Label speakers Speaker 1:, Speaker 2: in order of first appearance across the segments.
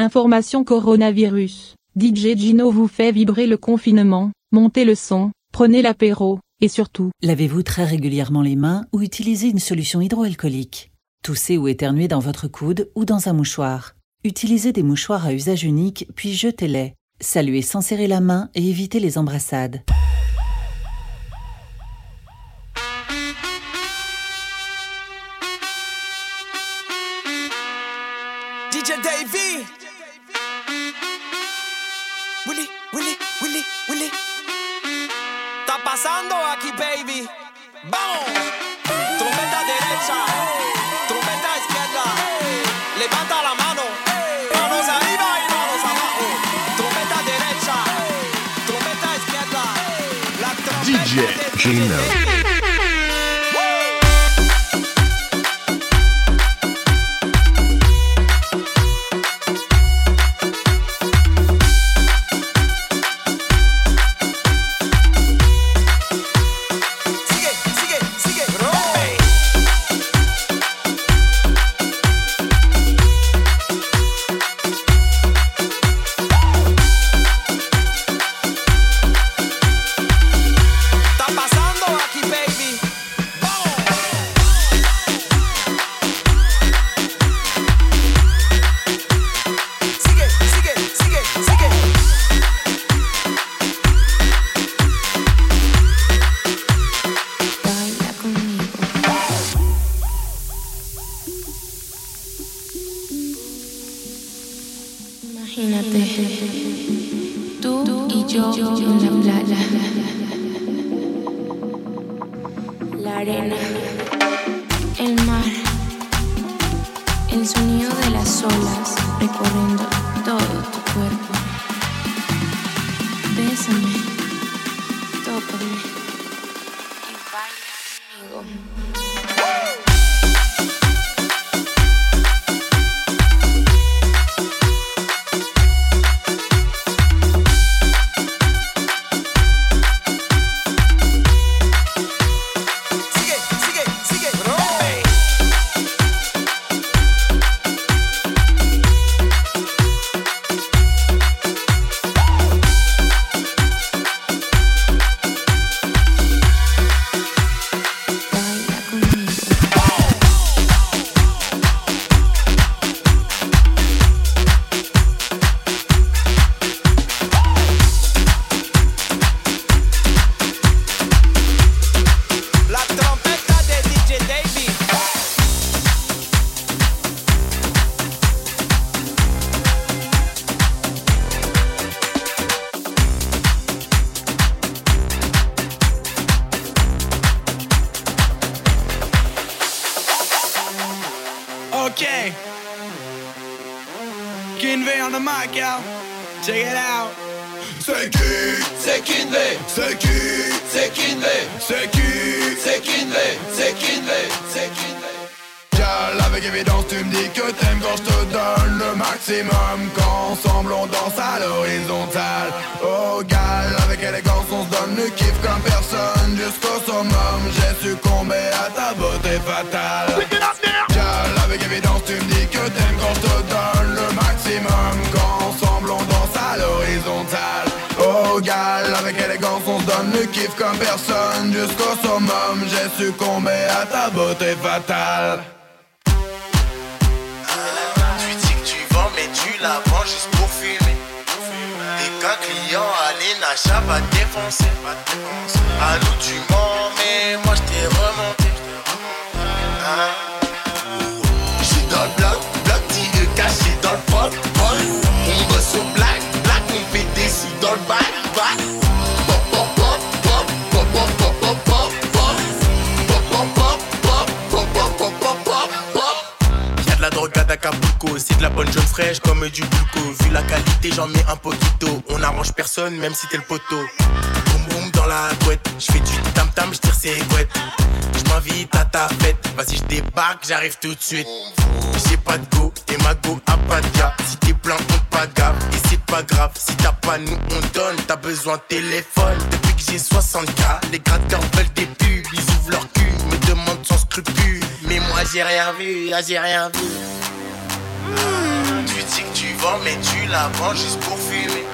Speaker 1: Information coronavirus. DJ Gino vous fait vibrer le confinement, montez le son, prenez l'apéro, et surtout...
Speaker 2: Lavez-vous très régulièrement les mains ou utilisez une solution hydroalcoolique. Toussez ou éternuez dans votre coude ou dans un mouchoir. Utilisez des mouchoirs à usage unique, puis jetez-les. Saluez sans serrer la main et évitez les embrassades.
Speaker 3: ¡Vamos! Trompeta derecha, trompeta izquierda. Levanta la mano, manos arriba y manos abajo. Trompeta derecha, trompeta izquierda. La trompeta
Speaker 4: DJ Gino.
Speaker 5: mais tu la vends juste pour fumer.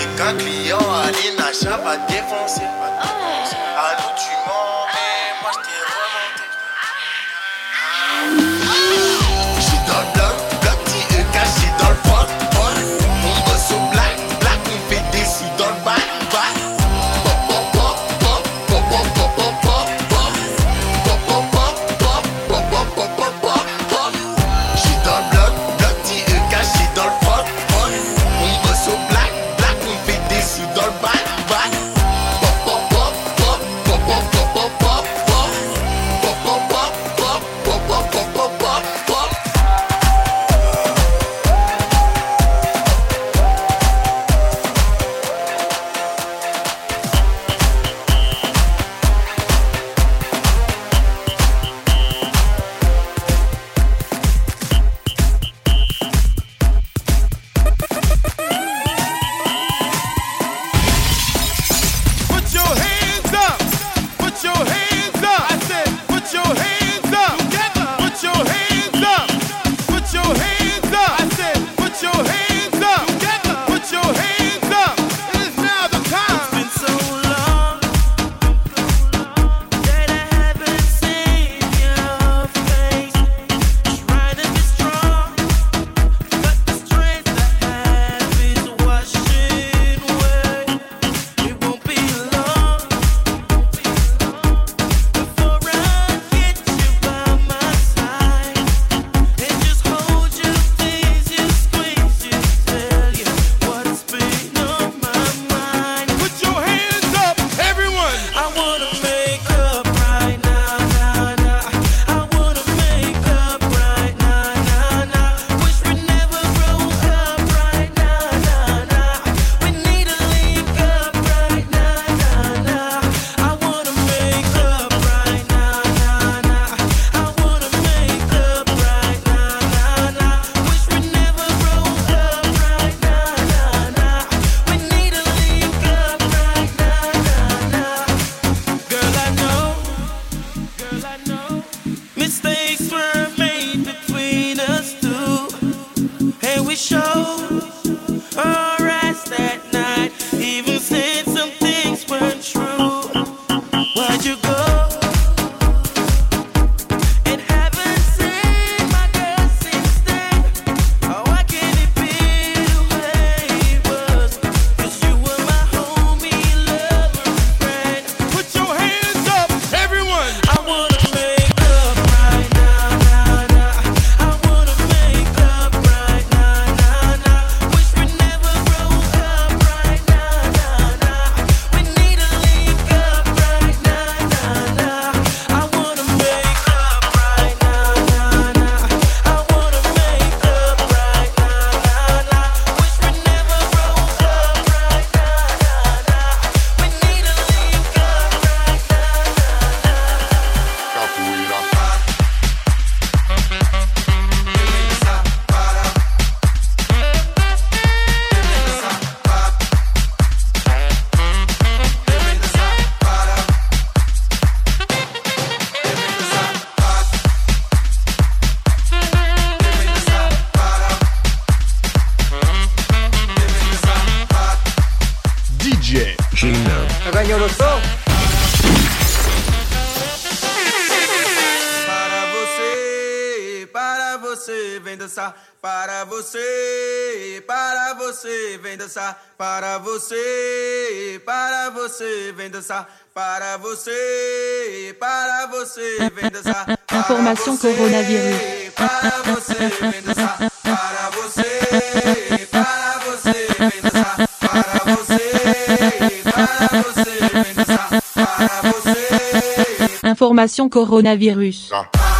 Speaker 5: Et qu'un client à l'INACHA va défoncer. Ah.
Speaker 6: Opération
Speaker 7: Coronavirus. Information Coronavirus.
Speaker 8: Ah.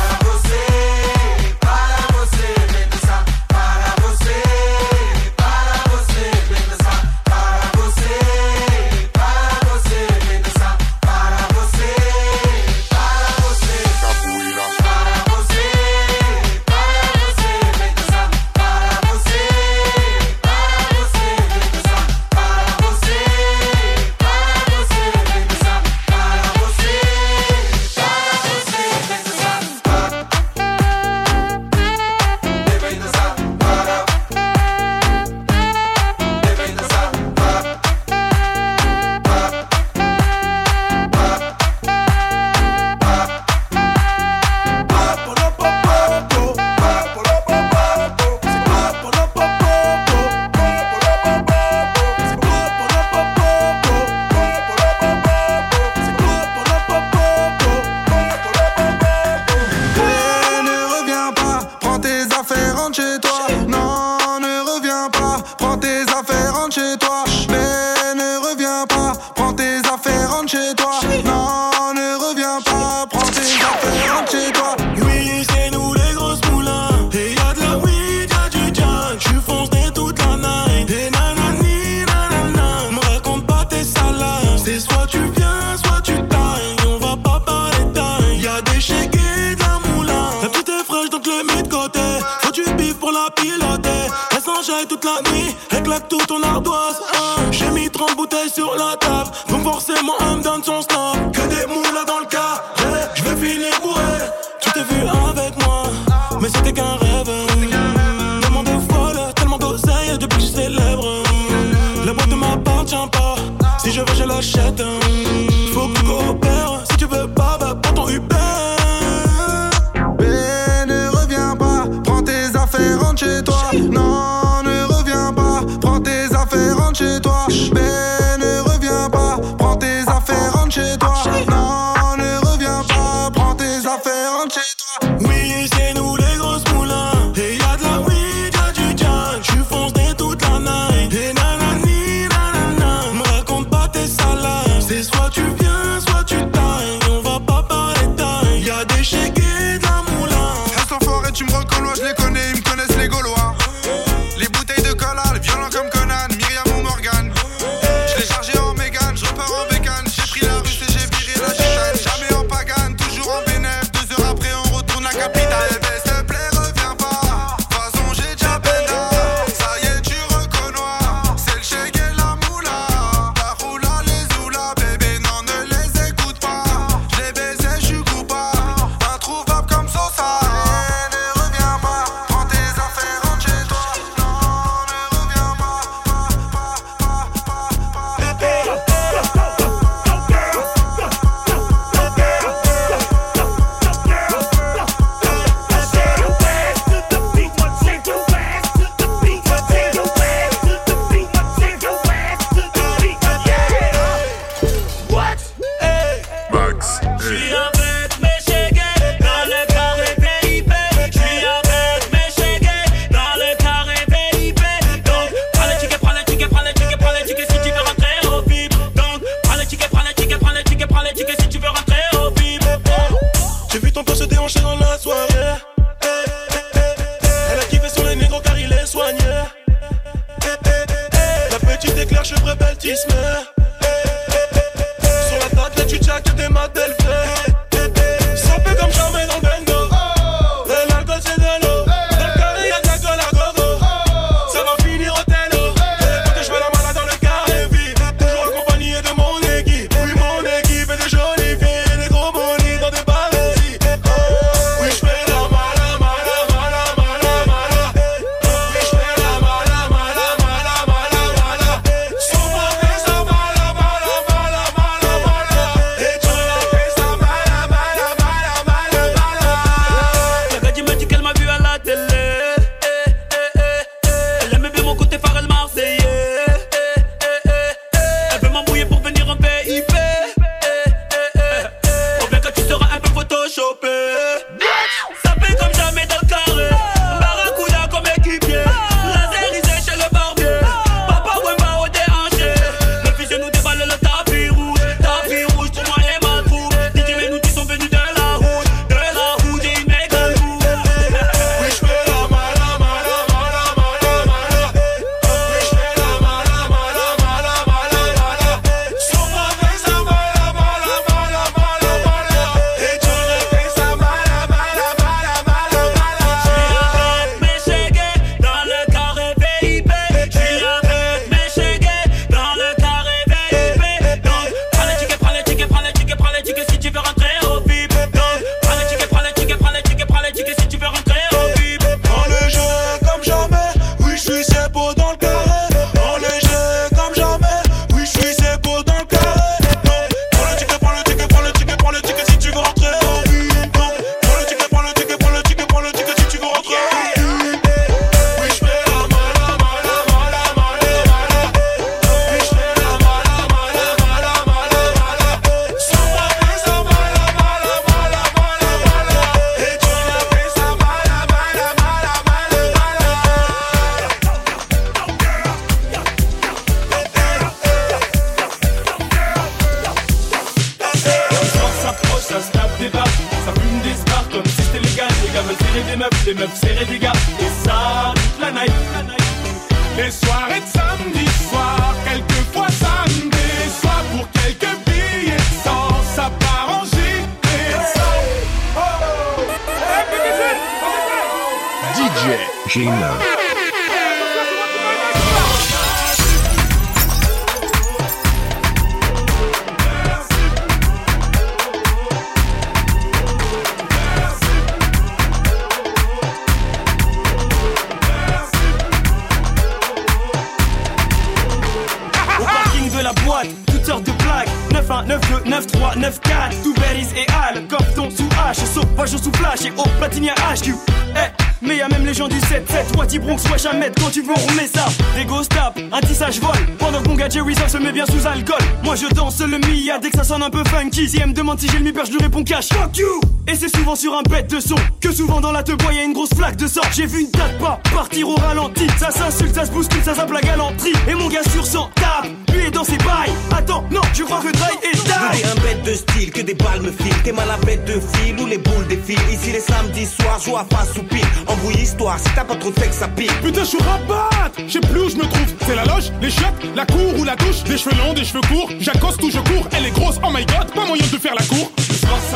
Speaker 8: Je
Speaker 9: lui réponds cash Fuck you Et c'est souvent sur un bête de son Que souvent dans la te bois y'a une grosse flaque de sang J'ai vu une date pas partir au ralenti Ça s'insulte, ça se bouscule, ça zappe la galanterie Et mon gars sur 100 tape, lui est dans ses bails Attends, non, je crois que Dry est die
Speaker 3: un bête de style, que des balles me filent. T'es mal à bête de fil ou les boules défilent. Ici les samedis soirs, joue à face ou pile. Embrouille histoire, si t'as pas trop de fait que ça pile.
Speaker 10: Putain, je suis rabat Je sais plus où je me trouve. C'est la loge, les chiottes, la cour ou la douche. Des cheveux longs, des cheveux courts. J'accoste ou je cours. Elle est grosse, oh my god, pas moyen de faire la cour.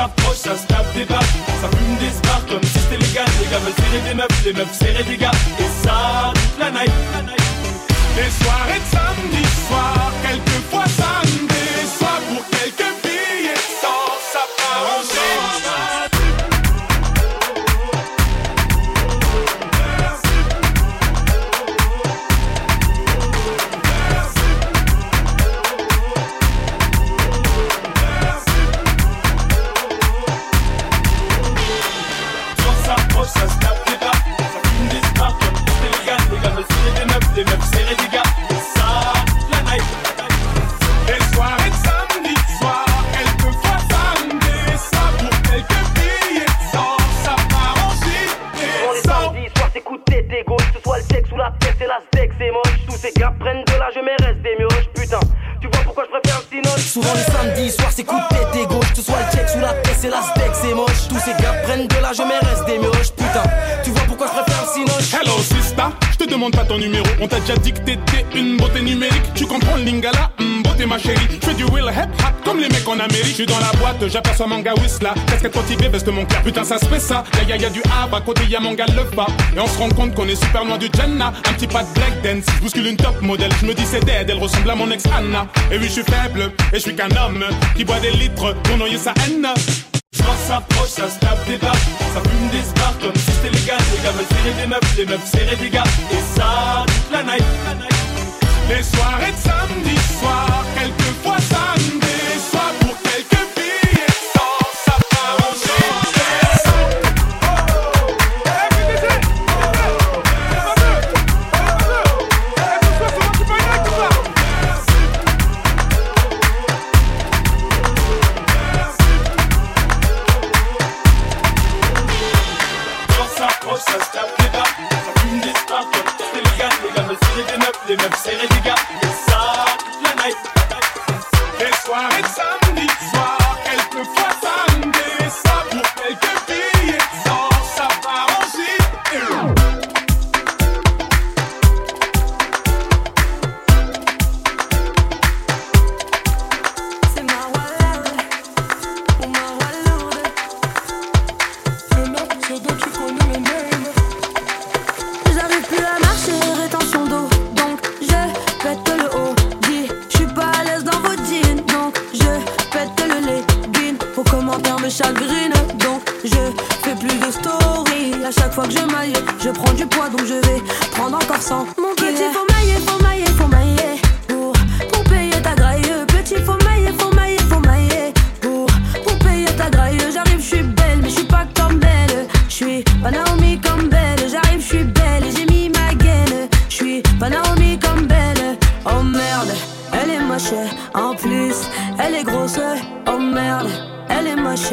Speaker 9: S'approche, ça se tape des battes Ça fume des spars comme si c'était légal Les gars veulent serrer des meufs, les meufs serrer des gars. Et ça,
Speaker 10: déjà dit que t'étais une beauté numérique. Tu comprends lingala, hum, beauté ma chérie. Je fais du will hip hop comme les mecs en Amérique. Je suis dans la boîte, j'aperçois mon gars Whistla. Casquette motivée, veste mon cœur. Putain, ça se fait ça. Y'a y'a y'a du hab, à côté y'a mon gars le pas. Et on se rend compte qu'on est super loin du Jannah. Un petit pas de black dance, je bouscule une top modèle. Je me dis c'est dead, elle ressemble à mon ex Anna. Et oui, je suis faible, et je suis qu'un homme qui boit des litres pour noyer sa haine.
Speaker 9: Soir s'approche, ça se tape des battes Ça fume des spars comme si c'était légal Les gars veulent serrer des meufs, les meufs serrer des gars Et ça,
Speaker 10: Les soirées de samedi soir, quelquefois
Speaker 11: prendre encore 100. Mon petit, faut mailler, faut mailler, faut. Pour, pour payer ta graille, petit, faut mailler, faut mailler, faut mailler. Pour, pour payer ta graille, j'arrive, je suis belle, mais je suis pas comme belle. Je suis pas Naomi comme belle, j'arrive, je suis belle et j'ai mis ma gaine. Je suis pas Naomi comme belle. Oh merde, elle est moche, en plus, elle est grosse. Oh merde, elle est moche,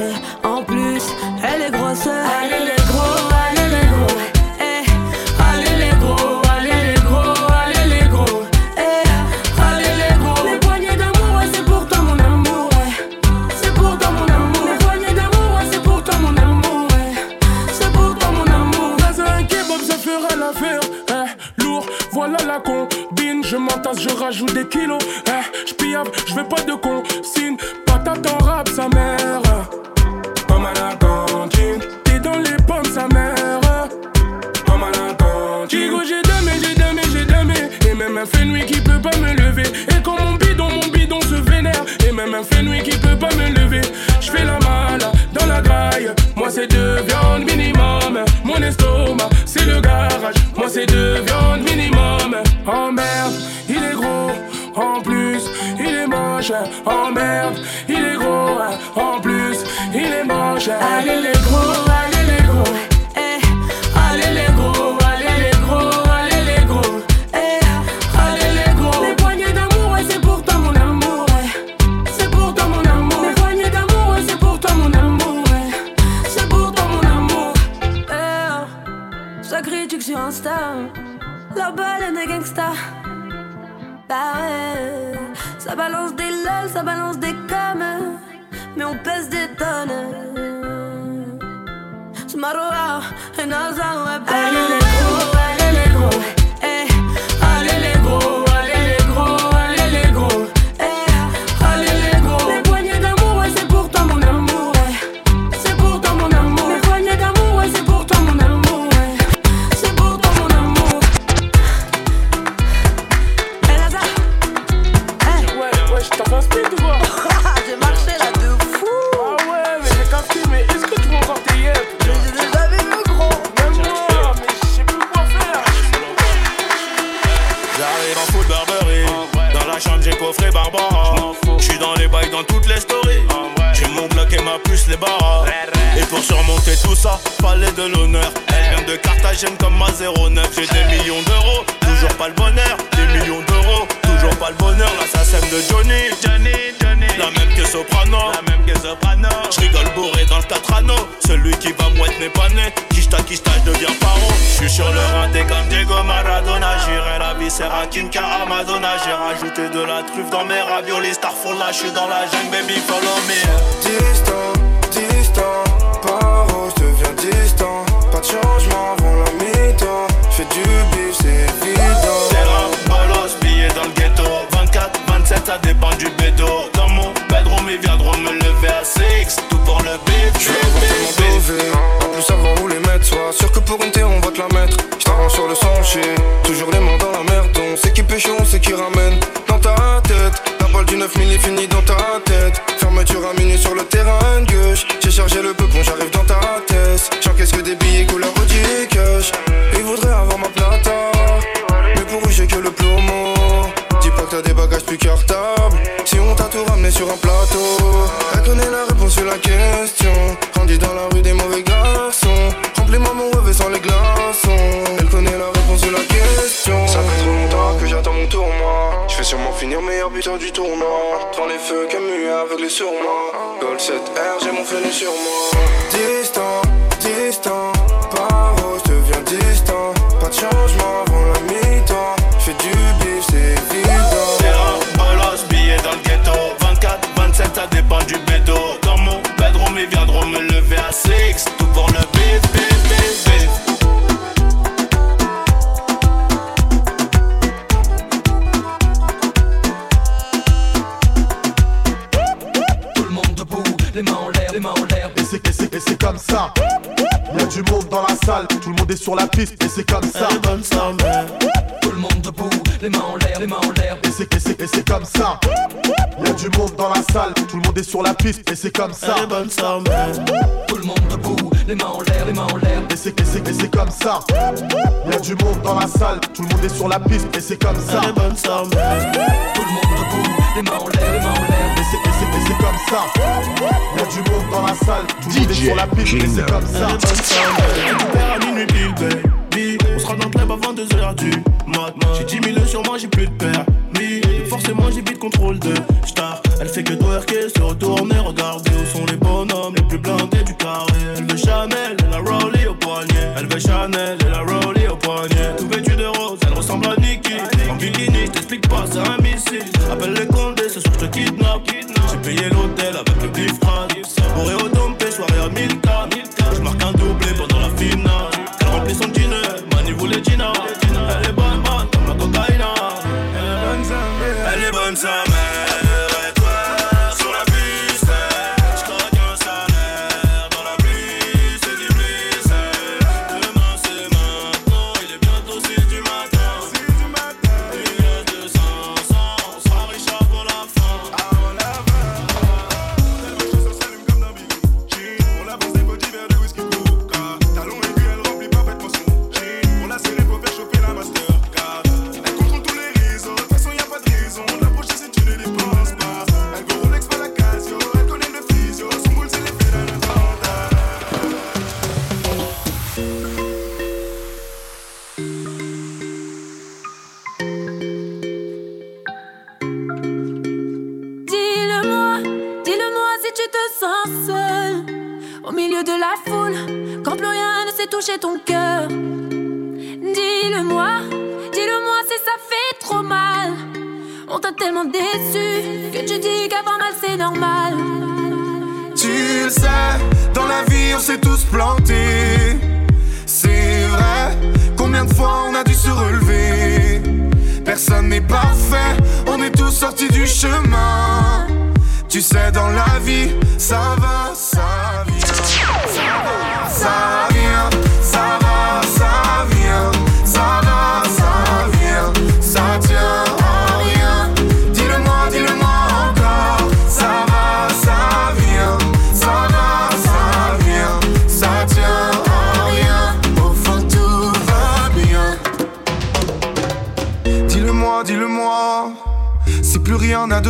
Speaker 12: monde
Speaker 13: est sur la piste et c'est comme ça. Elle bonne ça, Tout le monde
Speaker 12: debout, les mains en l'air, les mains en l'air.
Speaker 13: Et c'est, et c'est, comme ça. Y'a du monde dans la salle, tout le monde est sur la piste et c'est comme ça. Elle est bonne ça,
Speaker 14: à minuit pile, baby. On sera dans le club avant 2h du mat. J'ai 10 000 sur moi, j'ai plus de permis. Forcément, j'ai vite contrôle de star. Elle fait que twerker, se retourner, regarder où sont les bonhommes les plus blindés du carré. Elle veut Chanel, elle a Rowley au poignet. Elle veut Chanel. Appelle les condés, ce soir je te kidnappe. J'ai payé l'hôtel
Speaker 12: tellement déçu que tu dis qu'avoir mal c'est normal.
Speaker 13: Tu le sais, dans la vie on s'est tous plantés. C'est vrai, combien de fois on a dû se relever? Personne n'est parfait, on est tous sortis du chemin. Tu sais, dans la vie, ça va, ça vient. Ça va, ça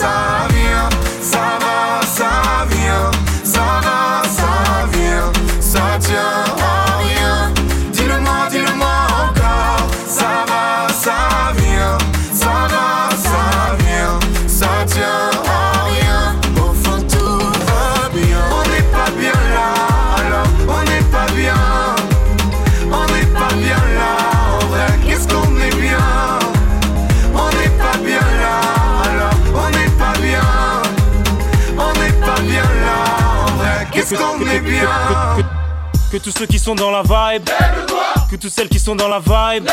Speaker 13: Va,
Speaker 15: tous ceux qui sont dans la vibe, que toutes celles qui sont dans la vibe,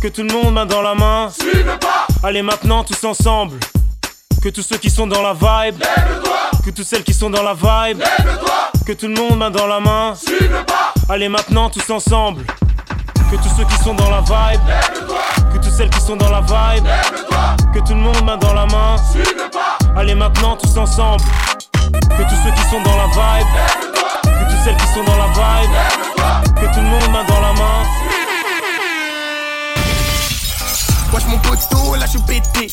Speaker 15: que tout le monde main dans la main. Allez maintenant tous ensemble. Que tous ceux qui sont dans la vibe, que toutes celles qui sont dans la vibe, que tout le monde main dans la main. Allez maintenant tous ensemble. Que tous ceux qui sont dans la vibe, que toutes celles qui sont dans la vibe, que tout le monde main dans la main. Allez maintenant tous ensemble. Que tous ceux qui sont dans la vibe, que celles qui sont dans la vibe, que tout le monde main dans la main.
Speaker 4: Wesh mon poteau, là je suis pété.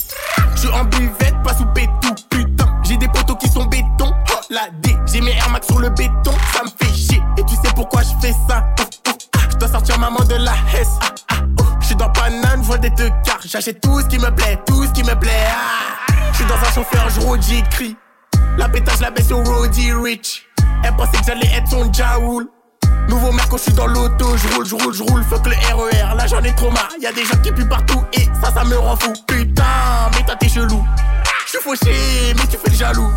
Speaker 4: Je suis en buvette, pas sous pétou. Putain, j'ai des poteaux qui sont béton. Oh la D, j'ai mes Air Max sur le béton. Ça me fait chier. Et tu sais pourquoi je fais ça? Oh, oh, ah, Je dois sortir maman de la Hesse. Ah, ah, oh. Je suis dans Paname, je vois des deux quarts. J'achète tout ce qui me plaît, tout ce qui me plaît. Ah. Je suis dans un chauffeur, je j'écris. La pétage, la baisse au Roddy Rich. Elle pensait que j'allais être son Jaoul. Nouveau mec quand je suis dans l'auto, je roule, je roule, je roule, fuck le RER, là j'en ai trop marre, y a des gens qui puent partout et ça ça me rend fou. Putain, mais toi t'es chelou. Je suis fauché, mais tu fais le jaloux.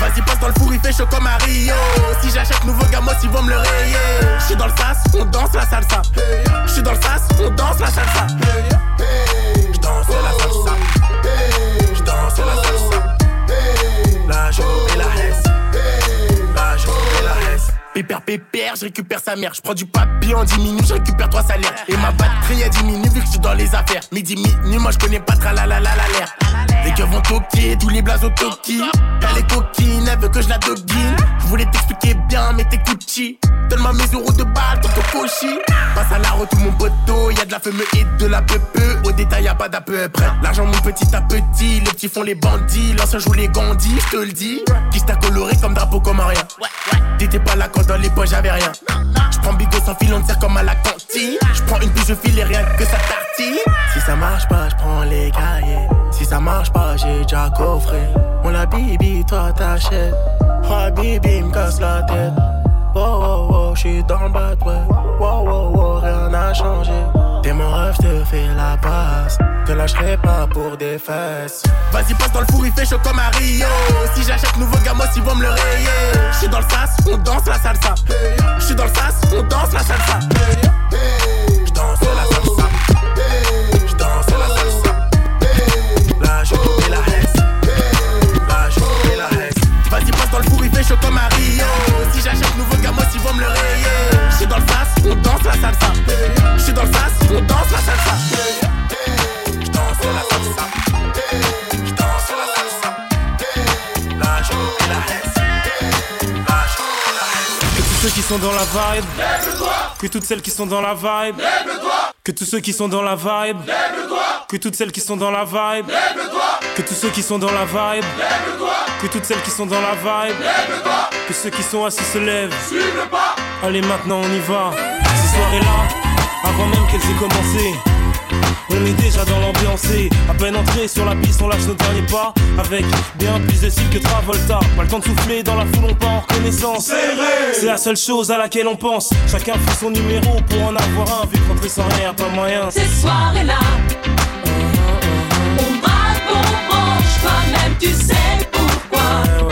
Speaker 4: Vas-y passe dans le four, il fait chaud comme à Rio. Si j'achète nouveau gamos, ils vont me le rayer. Je suis dans le sas, on danse la salsa. Je suis dans le sas, on danse la salsa. Je danse la salsa. Je danse la salsa. Là je et la hesse. Pépère, pépère, je récupère sa mère. Je prends du papier en 10 minutes, je récupère trois salaires. Et ma batterie a diminue vu que je suis dans les affaires. Midi, minuit, moi je connais pas tra la la la la. Gars vont toquer, tous les blazes au toki. Elle est coquine, elle veut que je la doguine. Je voulais t'expliquer bien, mais t'es Gucci. Donne-moi mes euros de balle, ton cochi. Passe à la route, tout mon poteau. Y'a de la fumée et de la peu. Au détail, y'a pas d'à peu près. L'argent, mon petit à petit. Les petits font les bandits. L'ancien joue les gandis, je te le dis. Qui t'a coloré comme drapeau, comme un rien. T'étais pas là quand dans les poches j'avais rien. prends bigot sans fil, on tire comme à la cantine. Je prends une bouche, je file et rien que ça Si ça marche pas, je prends les cahiers. Si ça marche pas, j'ai déjà coffré. On la bibi, toi t'achètes. Oh bibi, me casse la tête. Wow, wow, wow, j'suis dans le bad, ouais. Wow, wow, wow, rien n'a changé. T'es mon rêve, te fais la passe. Te lâcherai pas pour des fesses. Vas-y, passe dans le four, il fait chaud comme à Rio. Si j'achète nouveau gamos, ils vont me le rayer. J'suis dans le sas, on danse la salsa. J'suis dans le sas, on danse la salsa. J'danse la salsa. Fait chaud comme. Si j'achète nouveau gamos, ils vont me le rayer. J'suis dans le sas, on danse la salsa. J'suis dans le sas, on danse la salsa. J'danse la salsa. J'danse la salsa. Là, je fais la hesse. Là, je fais la hesse.
Speaker 15: Que tous ceux qui sont dans la vibe, que toutes celles qui sont dans la vibe, que tous ceux qui sont dans la vibe, que toutes celles qui sont dans la vibe, que tous ceux qui sont dans la vibe, que toutes celles qui sont dans la vibe, que ceux qui sont assis se lèvent. Allez maintenant on y va. Ces soirées-là, avant même qu'elles aient commencé. On est déjà dans l'ambiance et à peine entré sur la piste, on lâche nos derniers pas avec bien plus de style que Travolta. Pas le temps de souffler dans la foule, on part en reconnaissance. C'est la seule chose à laquelle on pense. Chacun fait son numéro pour en avoir un, vu que rentrer sans rien, pas moyen.
Speaker 16: Ces soirées-là, on braque, on branche, toi-même tu sais pourquoi.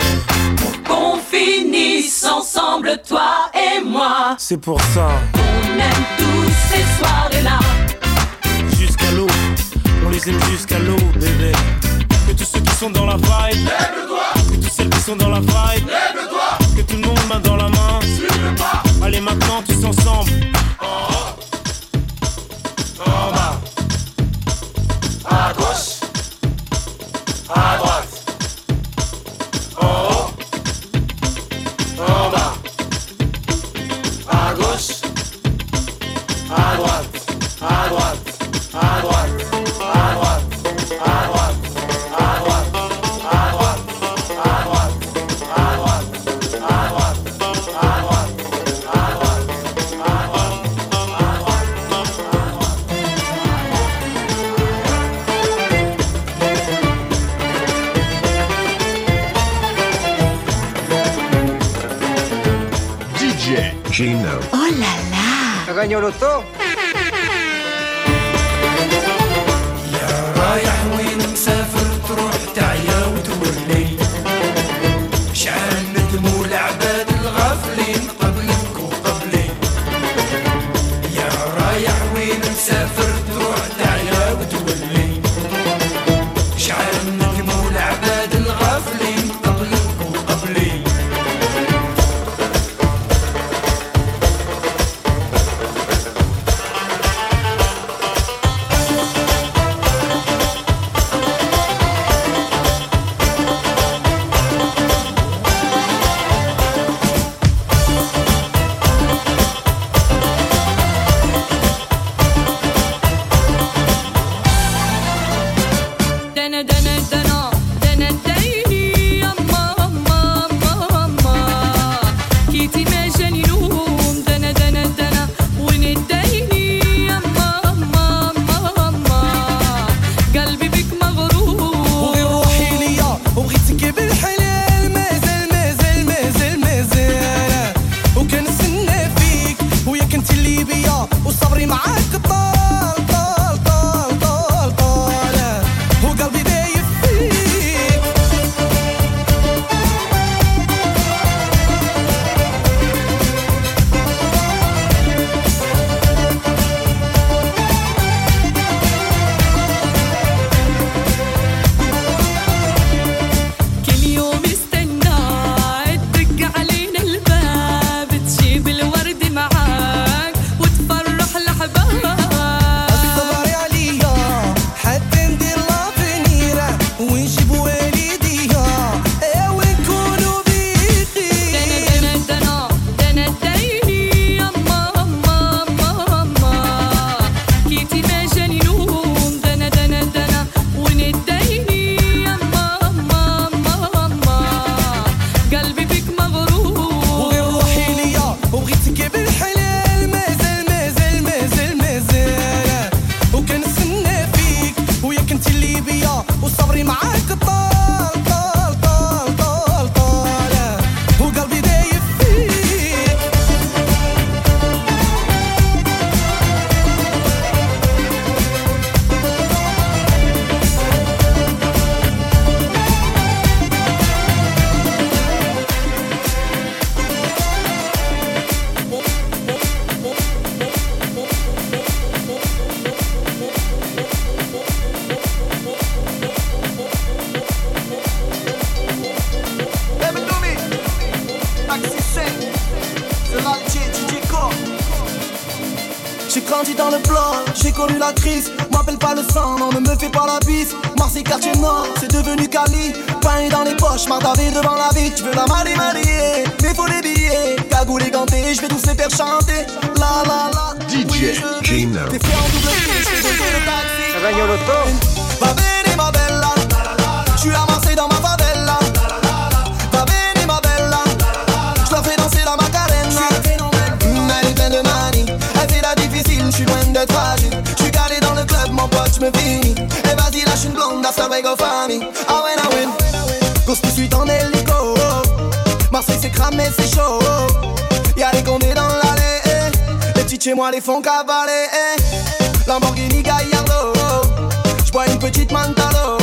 Speaker 16: Pour qu'on finisse ensemble, toi et moi.
Speaker 15: C'est pour ça,
Speaker 16: On aime tous ces soirées-là.
Speaker 15: Aime jusqu'à l'eau, bébé. Que tous ceux qui sont dans la vibe, que tous celles qui sont dans la vibe, que tout le monde main dans la main. Allez maintenant tous ensemble. En bas, à gauche, à droite, en haut, en à gauche, à droite, à droite, à droite,
Speaker 17: oh,
Speaker 18: la! la. Mardavé devant la vie. Tu veux la marier, marier, mais faut les billets. Cagoule et ganté, je vais tous les faire chanter. La la la.
Speaker 19: DJ Gino.
Speaker 18: T'es fait en double je le taxi. Va bene, ma bella. Je suis Marseille dans ma favela. Va bene, ma bella. Je la fais danser la macarena. Mm, Elle est pleine de manie. Elle fait la difficile, je suis loin d'être fragile. Je suis calé dans le club, mon pote, je me finis. Et vas-y, lâche une blonde, hasta luego, famille. Ah ouais, ah ouais. Cause tout de suite en hélico. Marseille, c'est cramé, c'est chaud. Y'a les condés dans l'allée. eh. Les petits chez moi les font cavaler. eh. Lamborghini Gallardo. J'bois une petite Mantalo.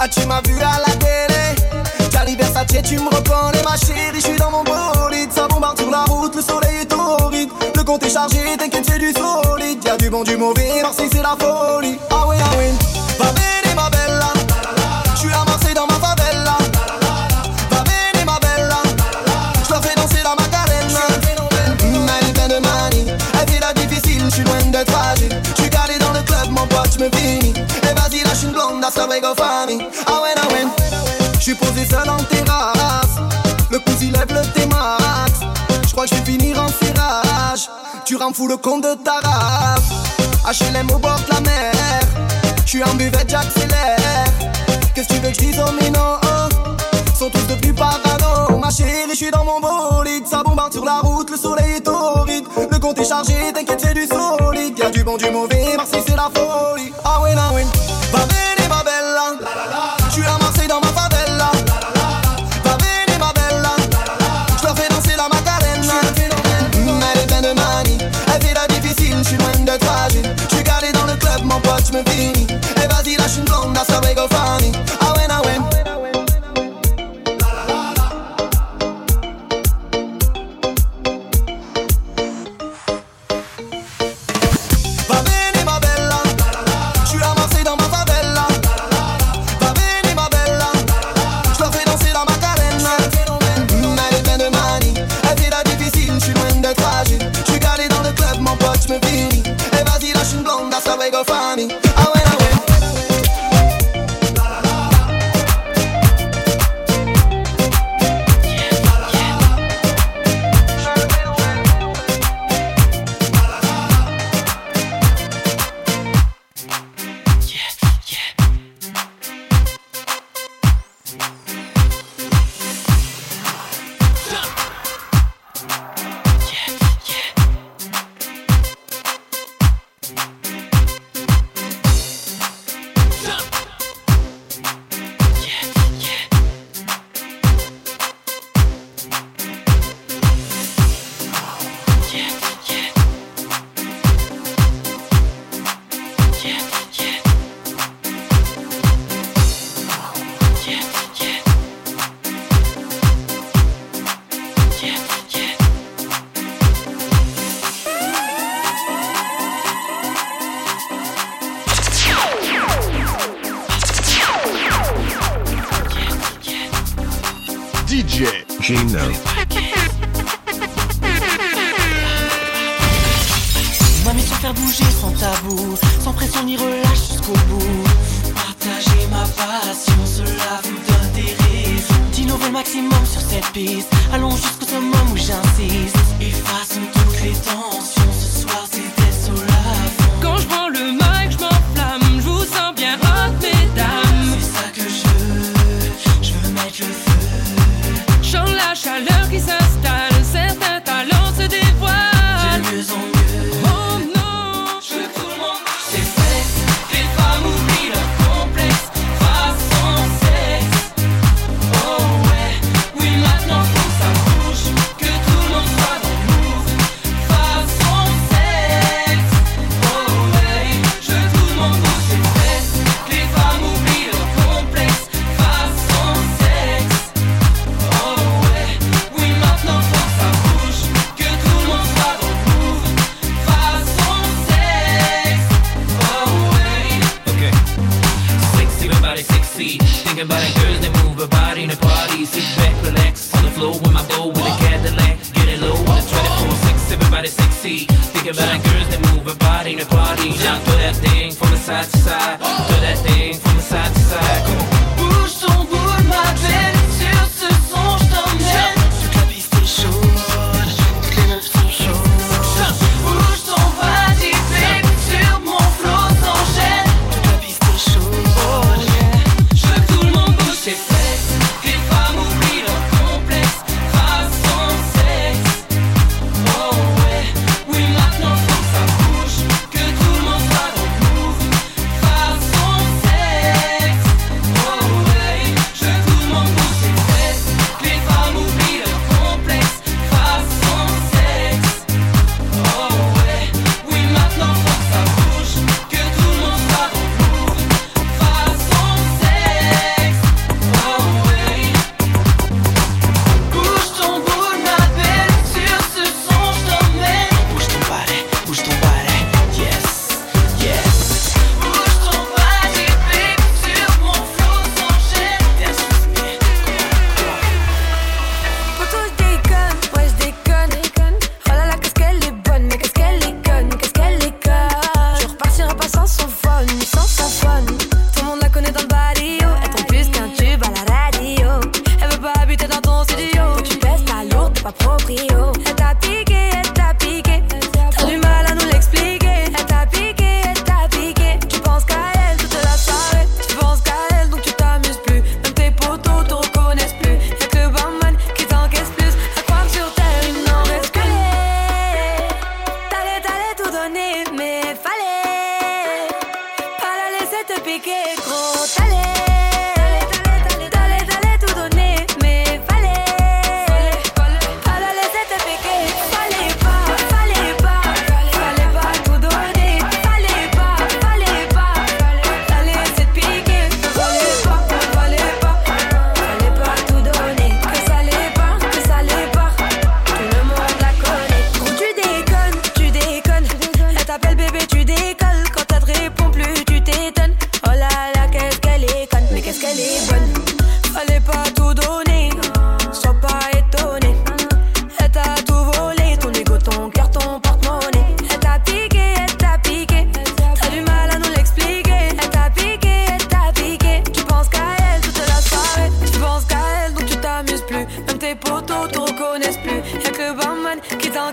Speaker 18: Ah, tu m'as vu à la télé. Gianni Versace, tu me reconnais, ma chérie. J'suis dans mon bolide. Ça bombarde sur la route, le soleil est torride. Le compte est chargé, t'inquiète, c'est du solide. Y'a du bon, du mauvais. Marseille, c'est la folie. Ah ouais, ah ouais. Pote, j'me finis. Et vas-y, lâche une blonde, hasta luego, famille. Ah ouais, ah ouais. J'suis posé seul en terrasse. Le il lève le T-Max. J'crois que j'vais finir en serrage. Tu rends fou le compte de ta race. HLM au bord de la mer. J'suis en buvette, j'accélère. Qu'est-ce que tu veux que j'dise aux minots Sont tous devenus parano. Ma chérie, j'suis dans mon bolide. Ça bombarde sur la route, le soleil est torride. Le compte est chargé, t'inquiète, c'est du solide. Y'a du bon, du mauvais, Marseille, c'est la folie. Ah
Speaker 11: ouais,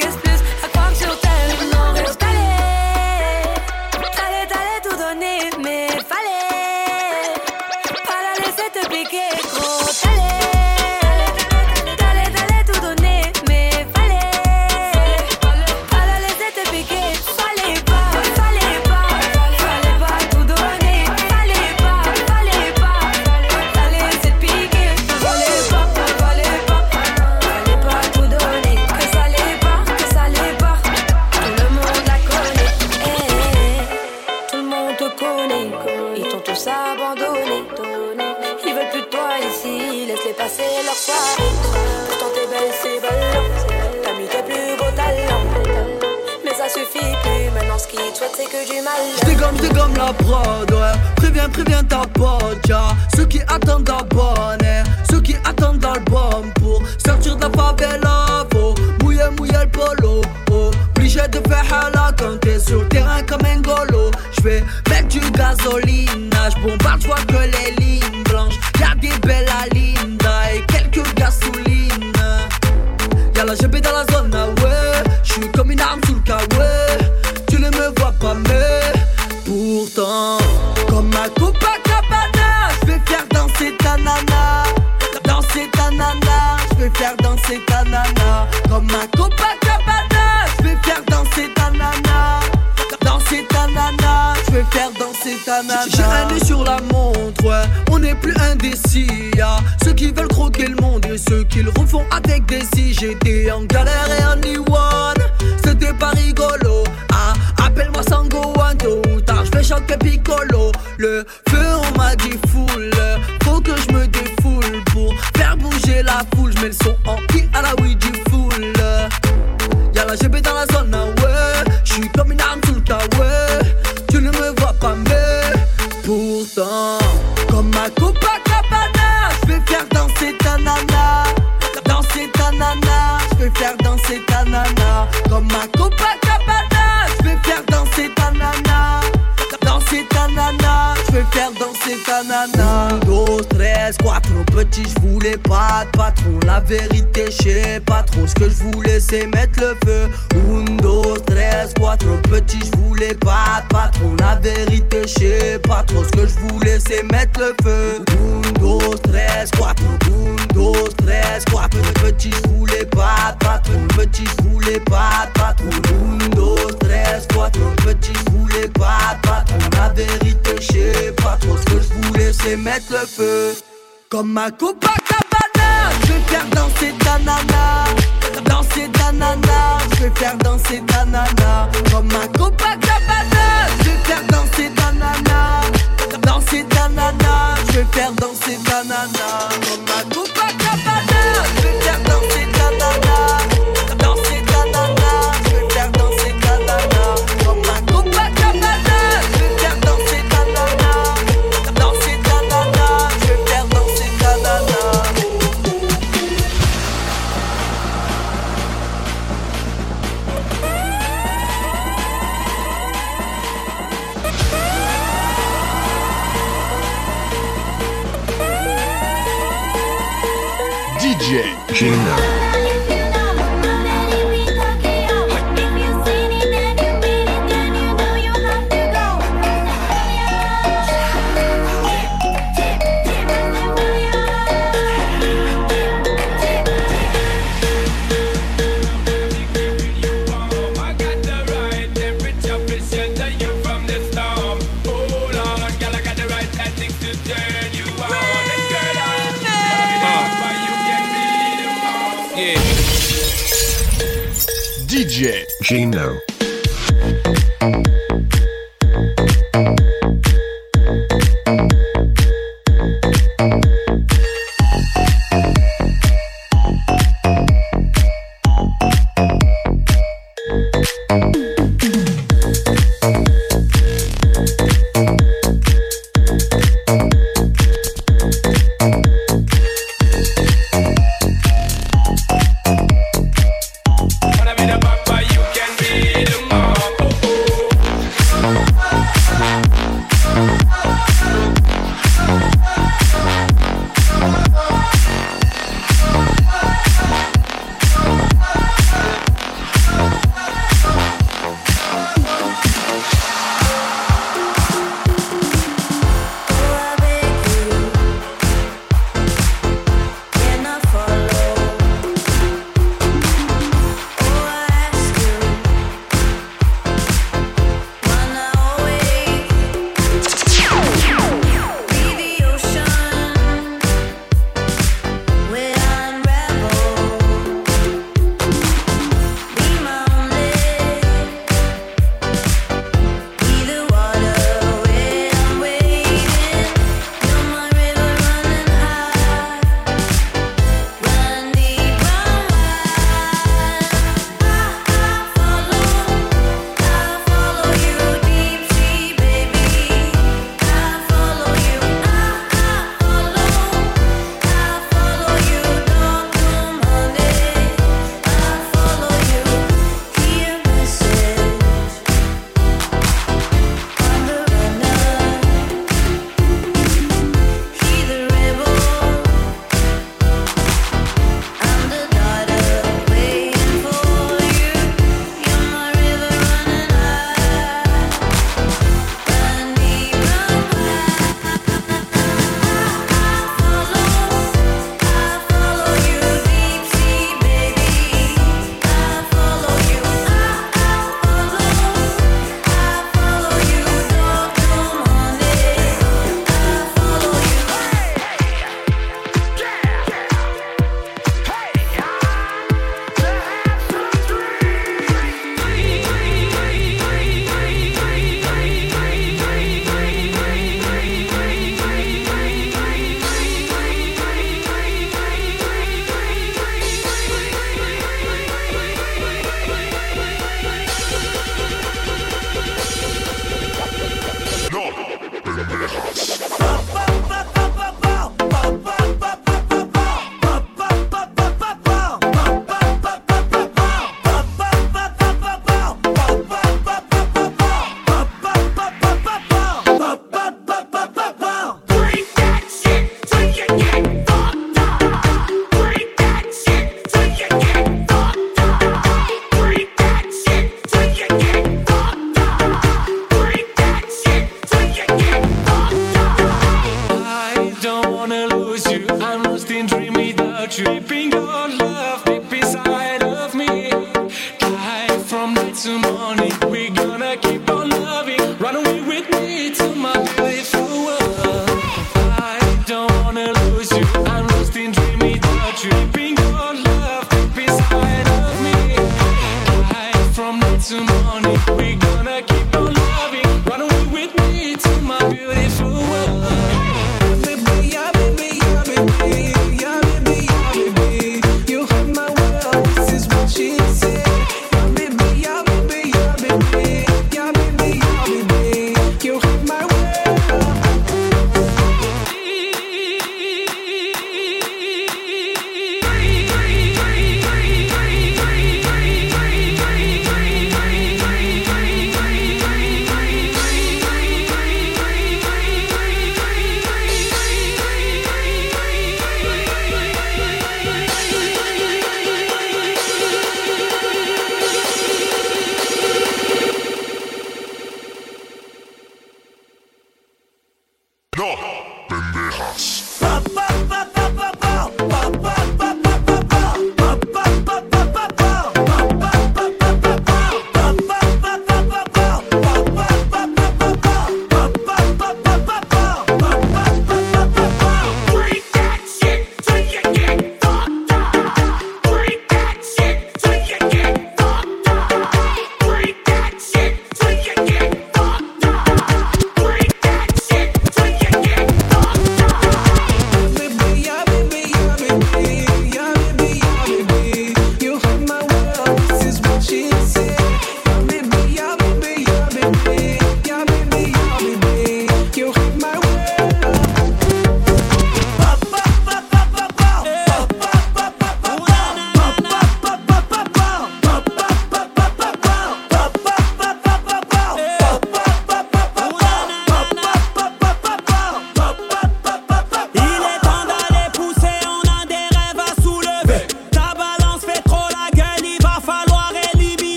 Speaker 12: qui t'encaisse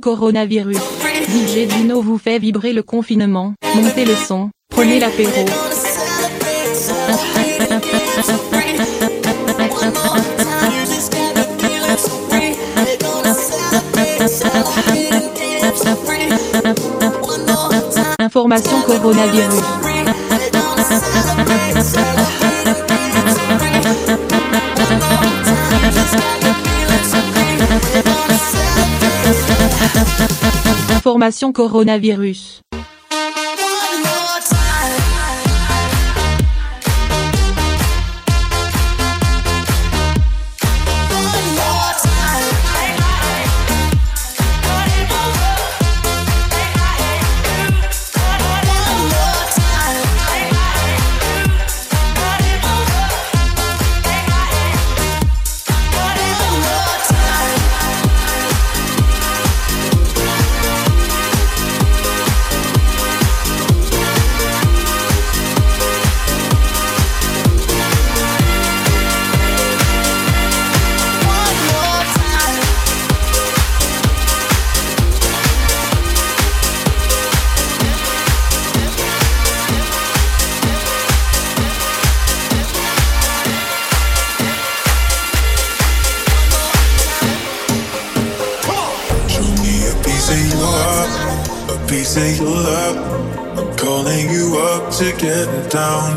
Speaker 20: coronavirus. DJ Dino vous fait vibrer le confinement. Montez le son. Prenez l'apéro. Information coronavirus. Coronavirus.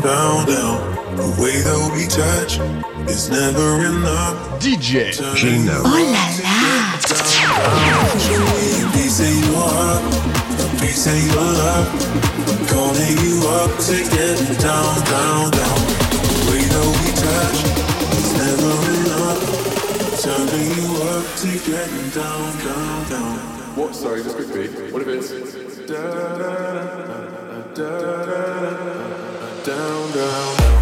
Speaker 8: Down, down, down. The way that we touch is never enough.
Speaker 19: DJ Gino.
Speaker 8: Oh la la. Show me a piece of you up, a piece of your love. I'm calling you up to get down, down, down. The way that we touch is never enough. Turning you up to getting down, down, down.
Speaker 21: What? Sorry, just quickly. What if it's
Speaker 8: Da, da, da, da, da, da, down, down.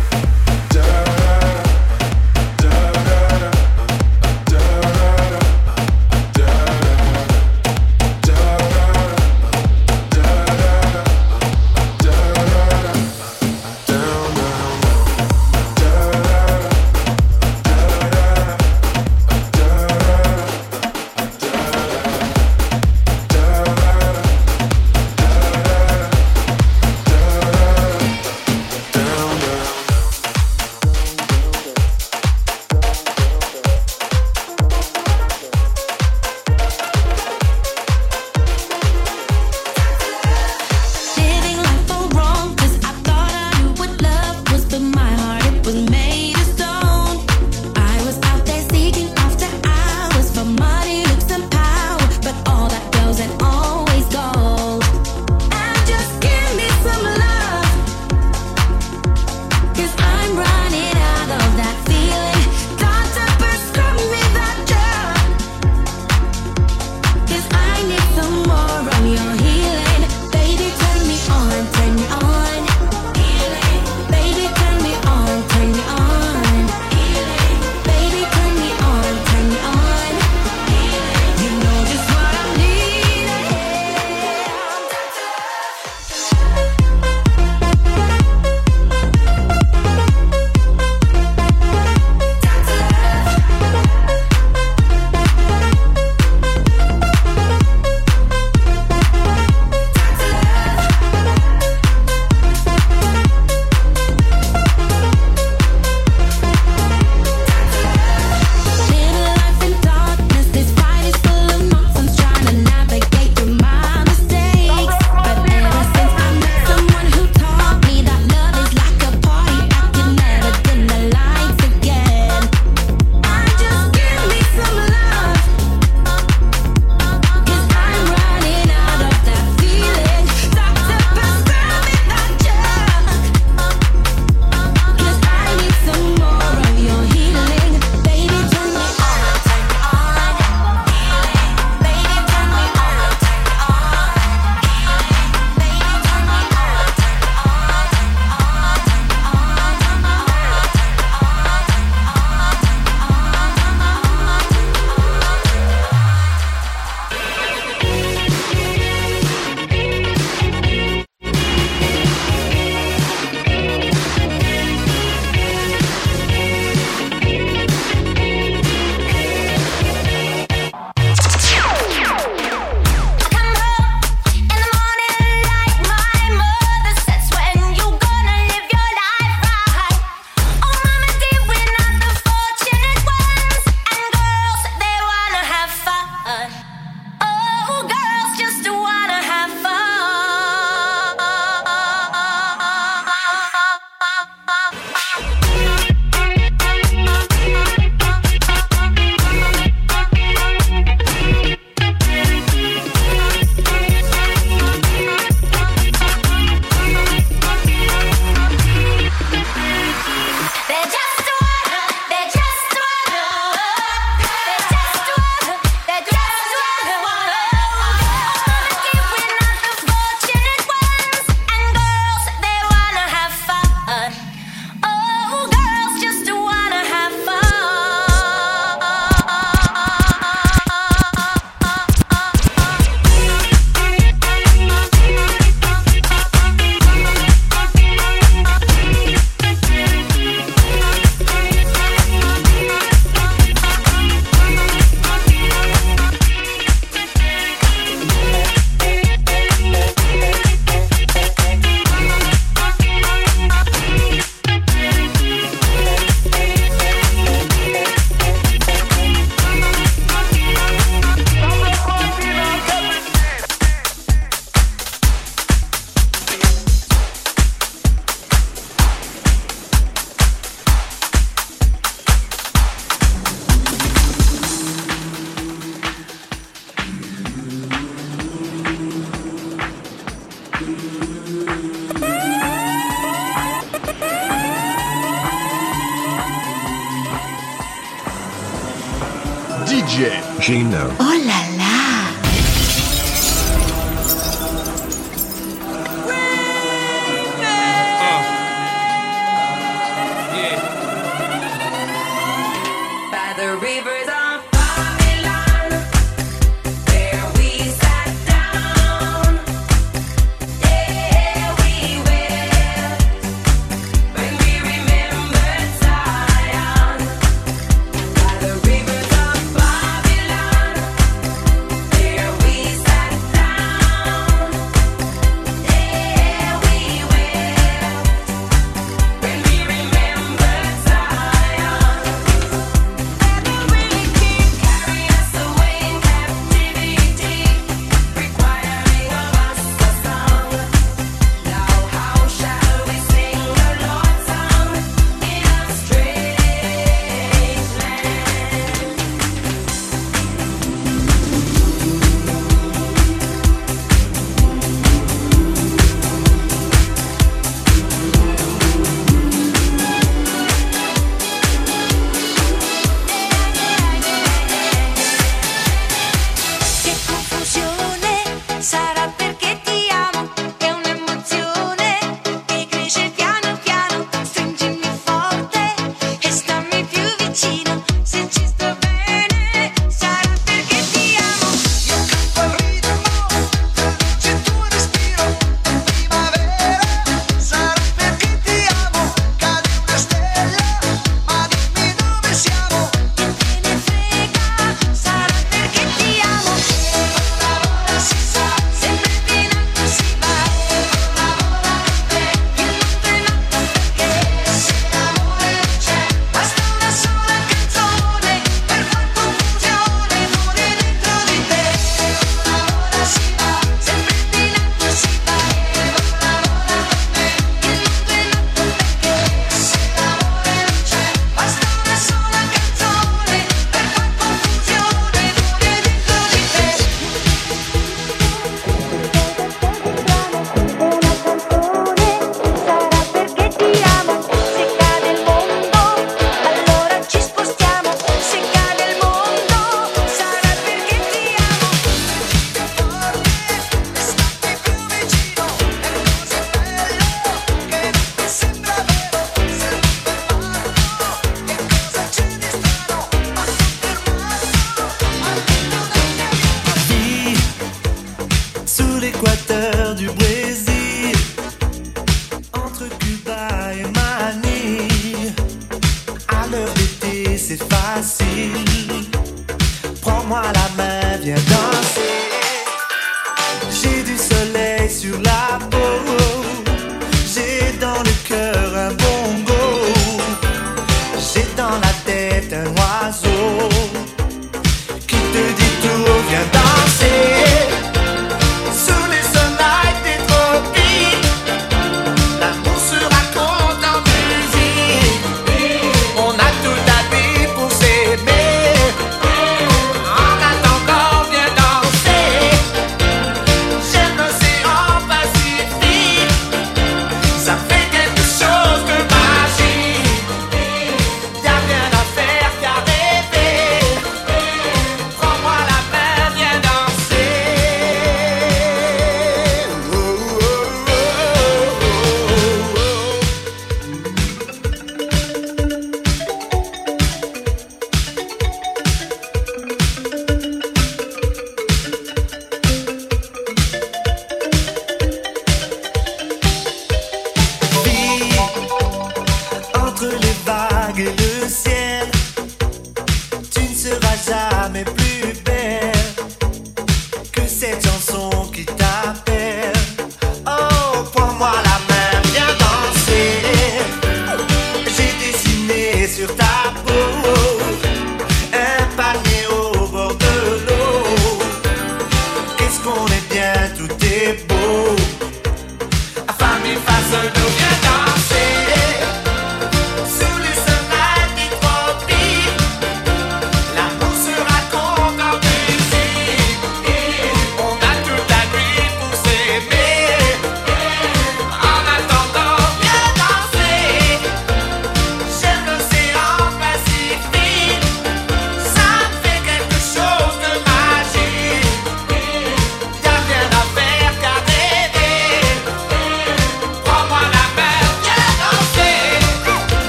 Speaker 22: Gino.
Speaker 23: Oh,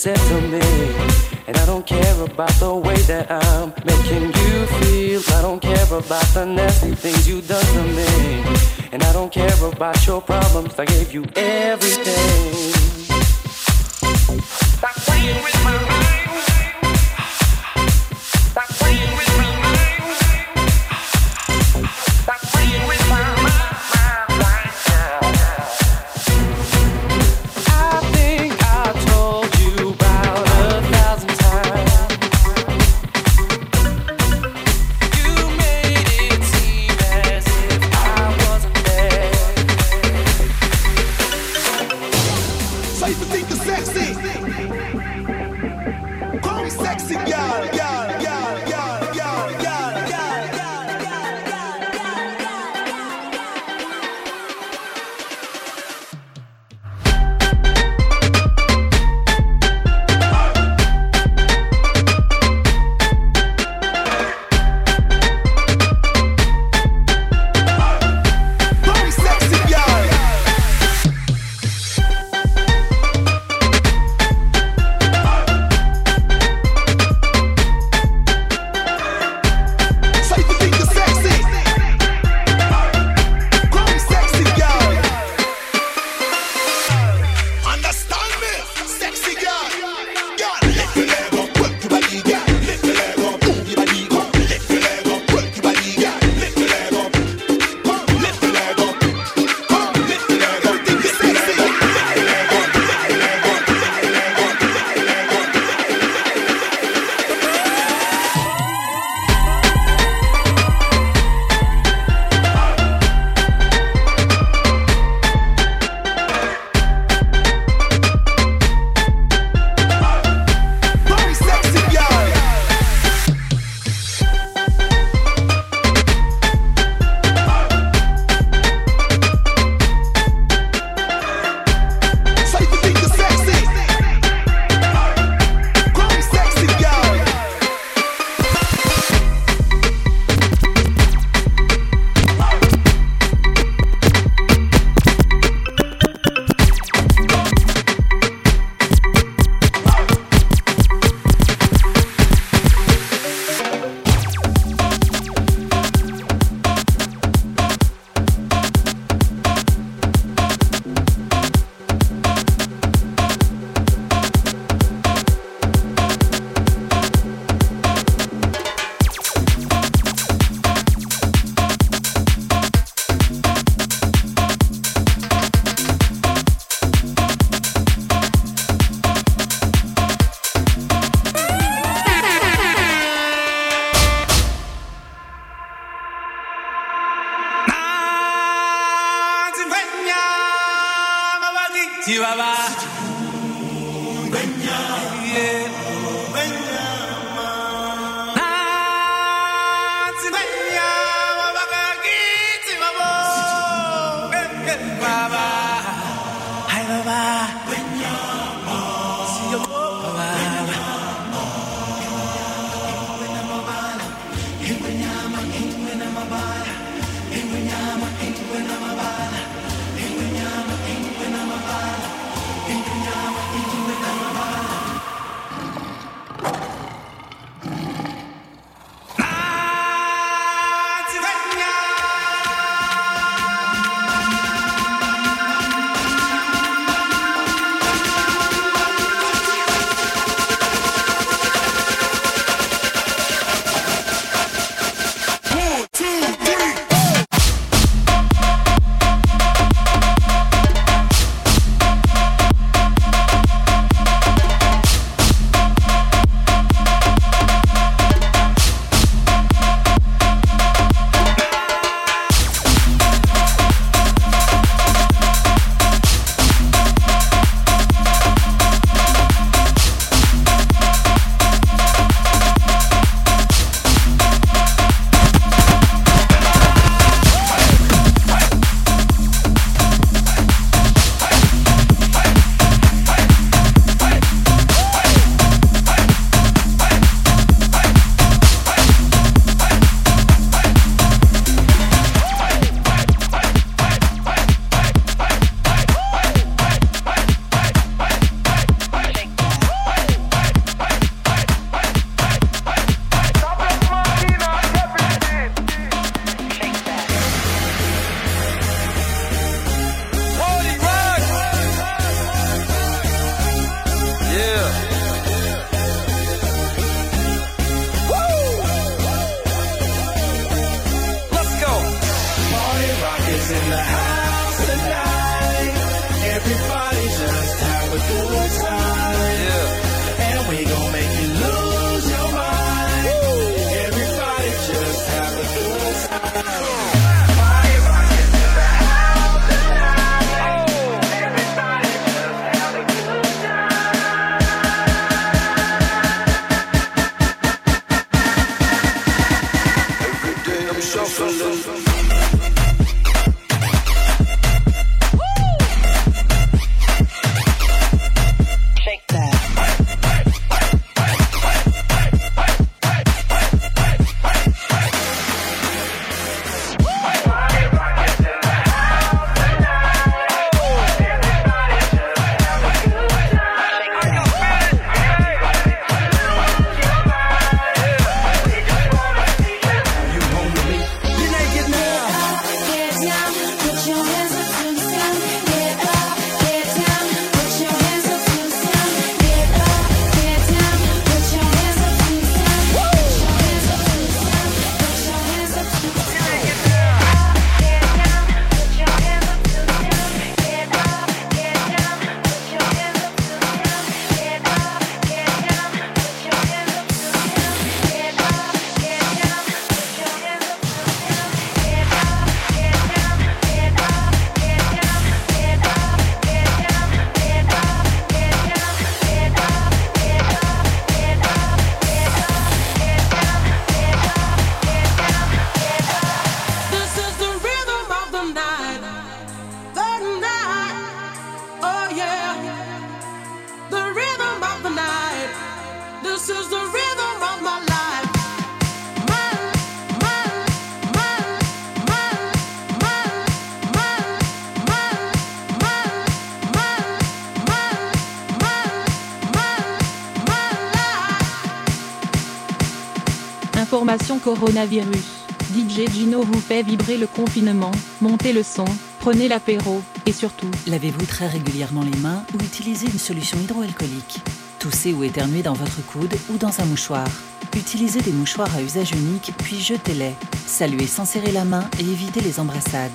Speaker 19: settle Siti Baba.
Speaker 1: Coronavirus. DJ Gino vous fait vibrer le confinement, montez le son, prenez l'apéro, et surtout,
Speaker 2: lavez-vous très régulièrement les mains ou utilisez une solution hydroalcoolique. Toussez ou éternuez dans votre coude ou dans un mouchoir. Utilisez des mouchoirs à usage unique, puis jetez-les. Saluez sans serrer la main et évitez les embrassades.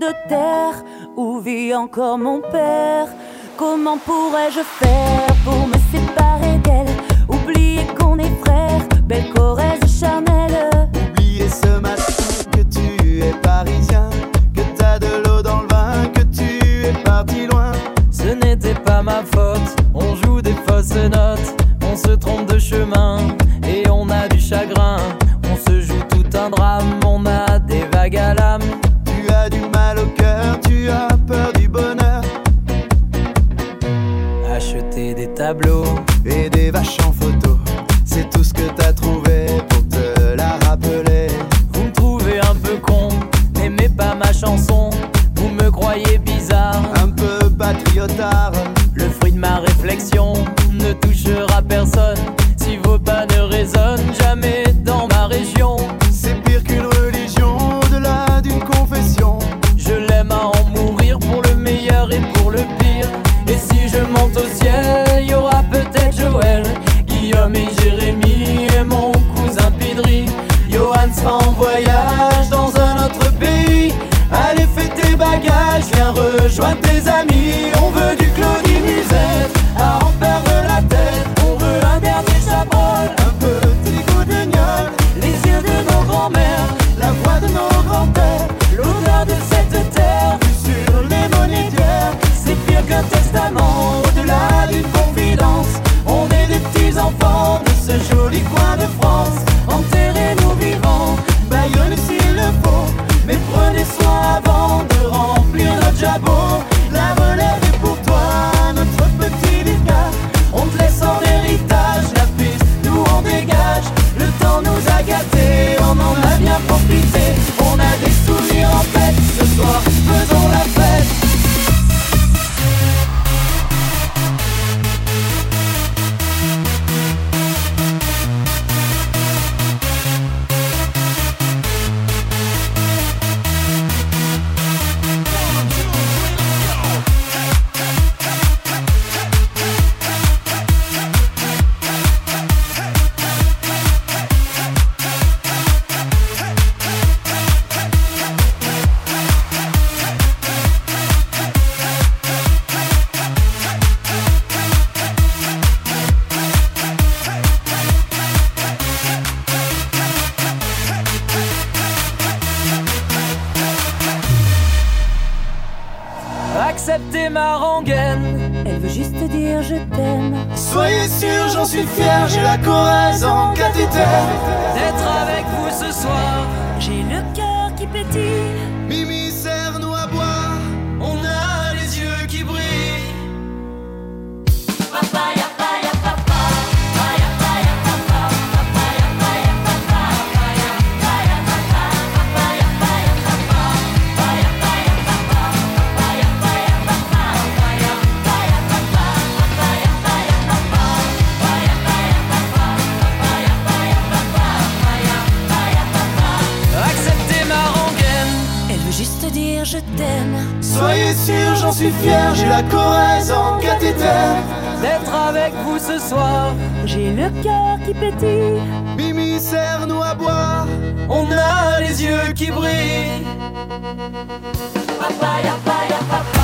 Speaker 24: de terre où vit encore mon père. Comment pourrais-je faire
Speaker 7: ce
Speaker 25: soir.
Speaker 7: J'ai
Speaker 24: le cœur qui pétille.
Speaker 7: Mimi, serre-nous à boire.
Speaker 25: On a les yeux qui brillent.
Speaker 26: Papa.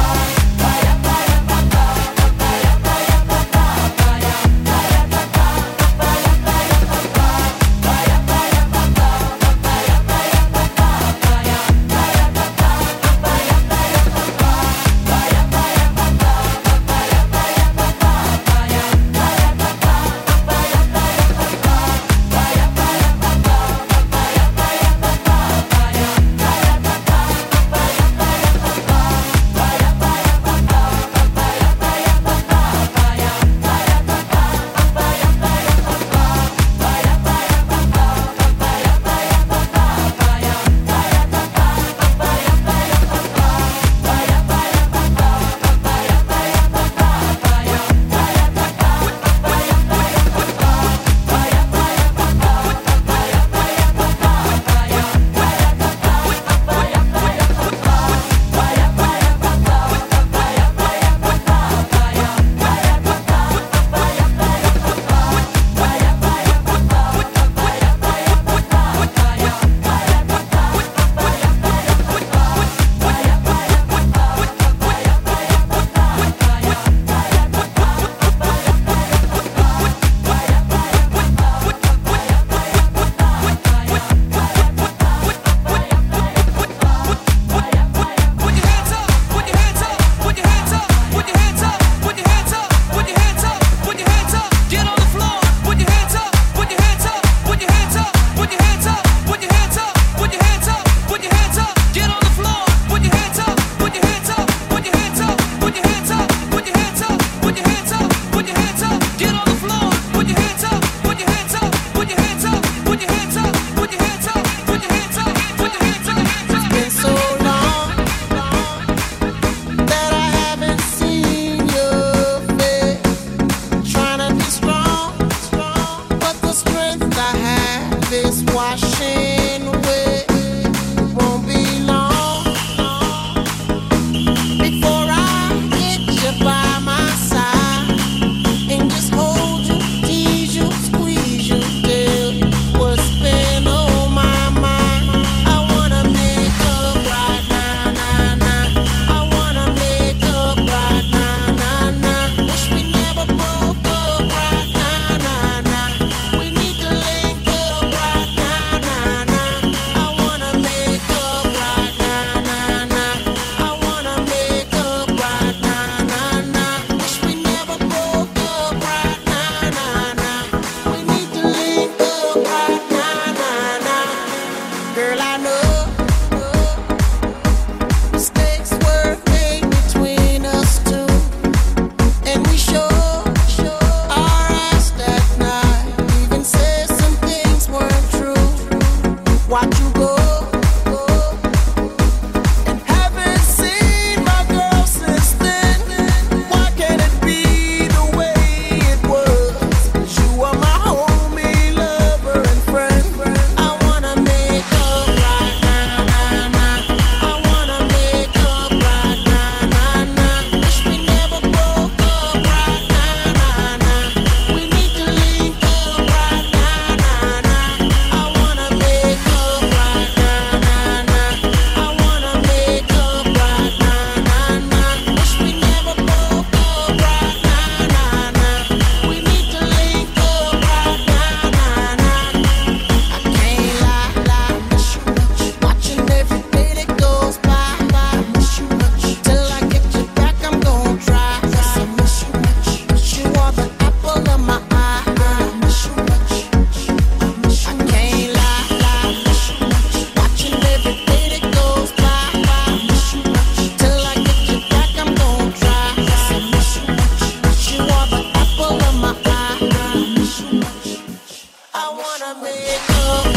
Speaker 26: wanna make up.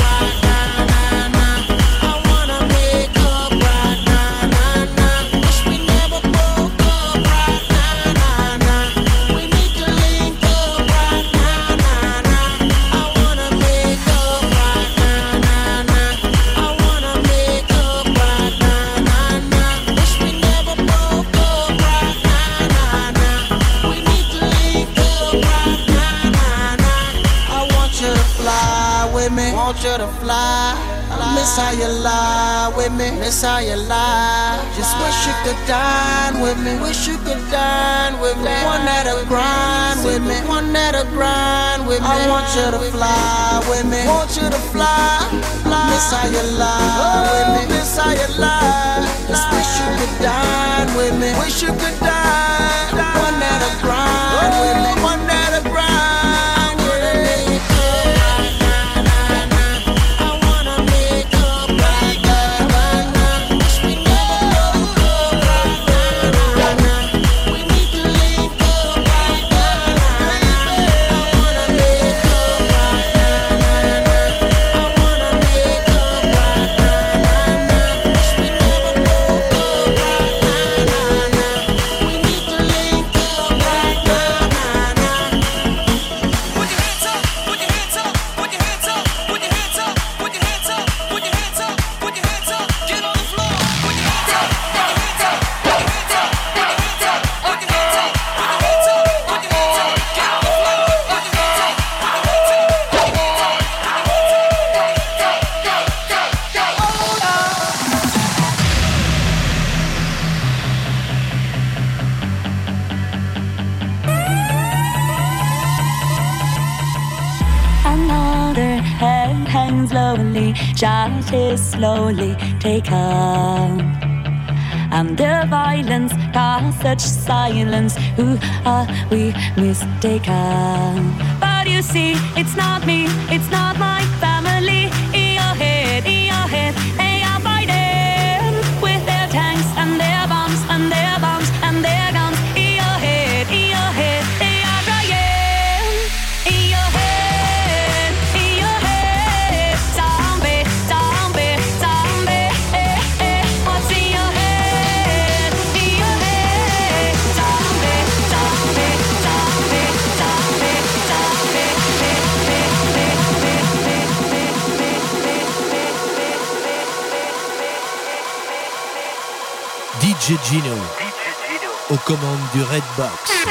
Speaker 26: how you lie. Just wish you could dine with me. Wish you could dine with me. One that'll grind with me. One that'll grind with me. I want you to fly with me. Want you to fly. fly. Miss how you lie with me. Oh, Miss how you lie. Just wish you could dine with me. Wish you could dine. One that'll grind with me.
Speaker 27: Oh, one slowly and Under violence, caused such silence, who are we mistaken? But you see, it's not me, it's not my family.
Speaker 28: DJ Gino. Aux commandes du Redbox.
Speaker 19: DJ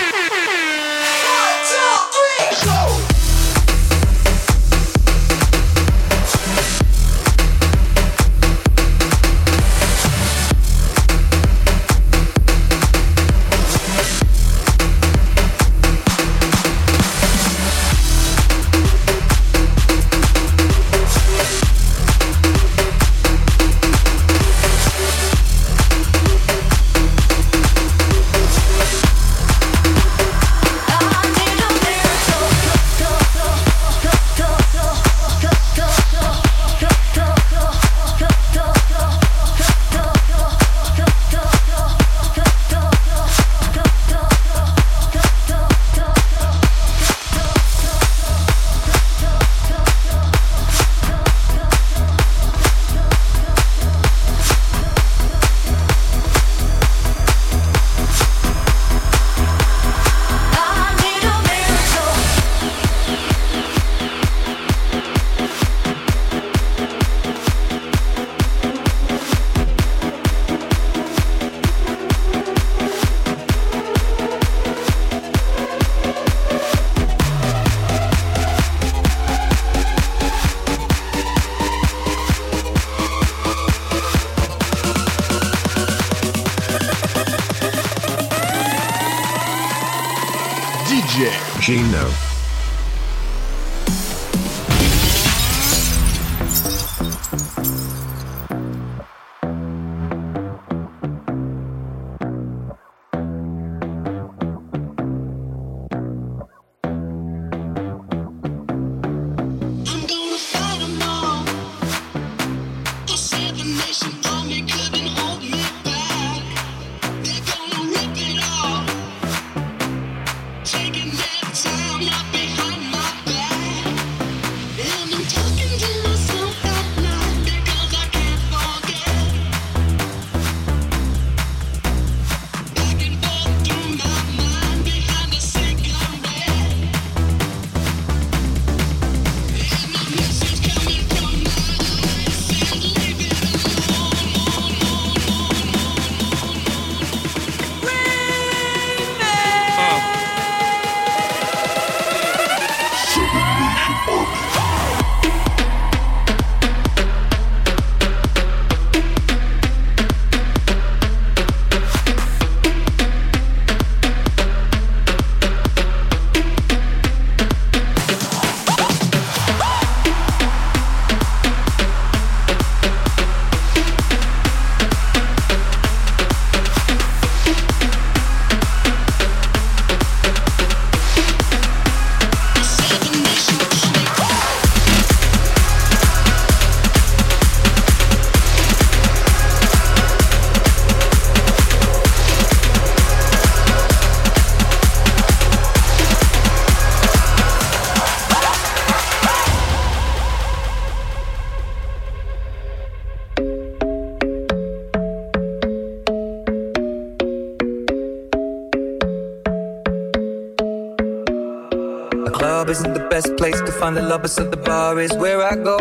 Speaker 24: find the lovers, so the bar is where I go.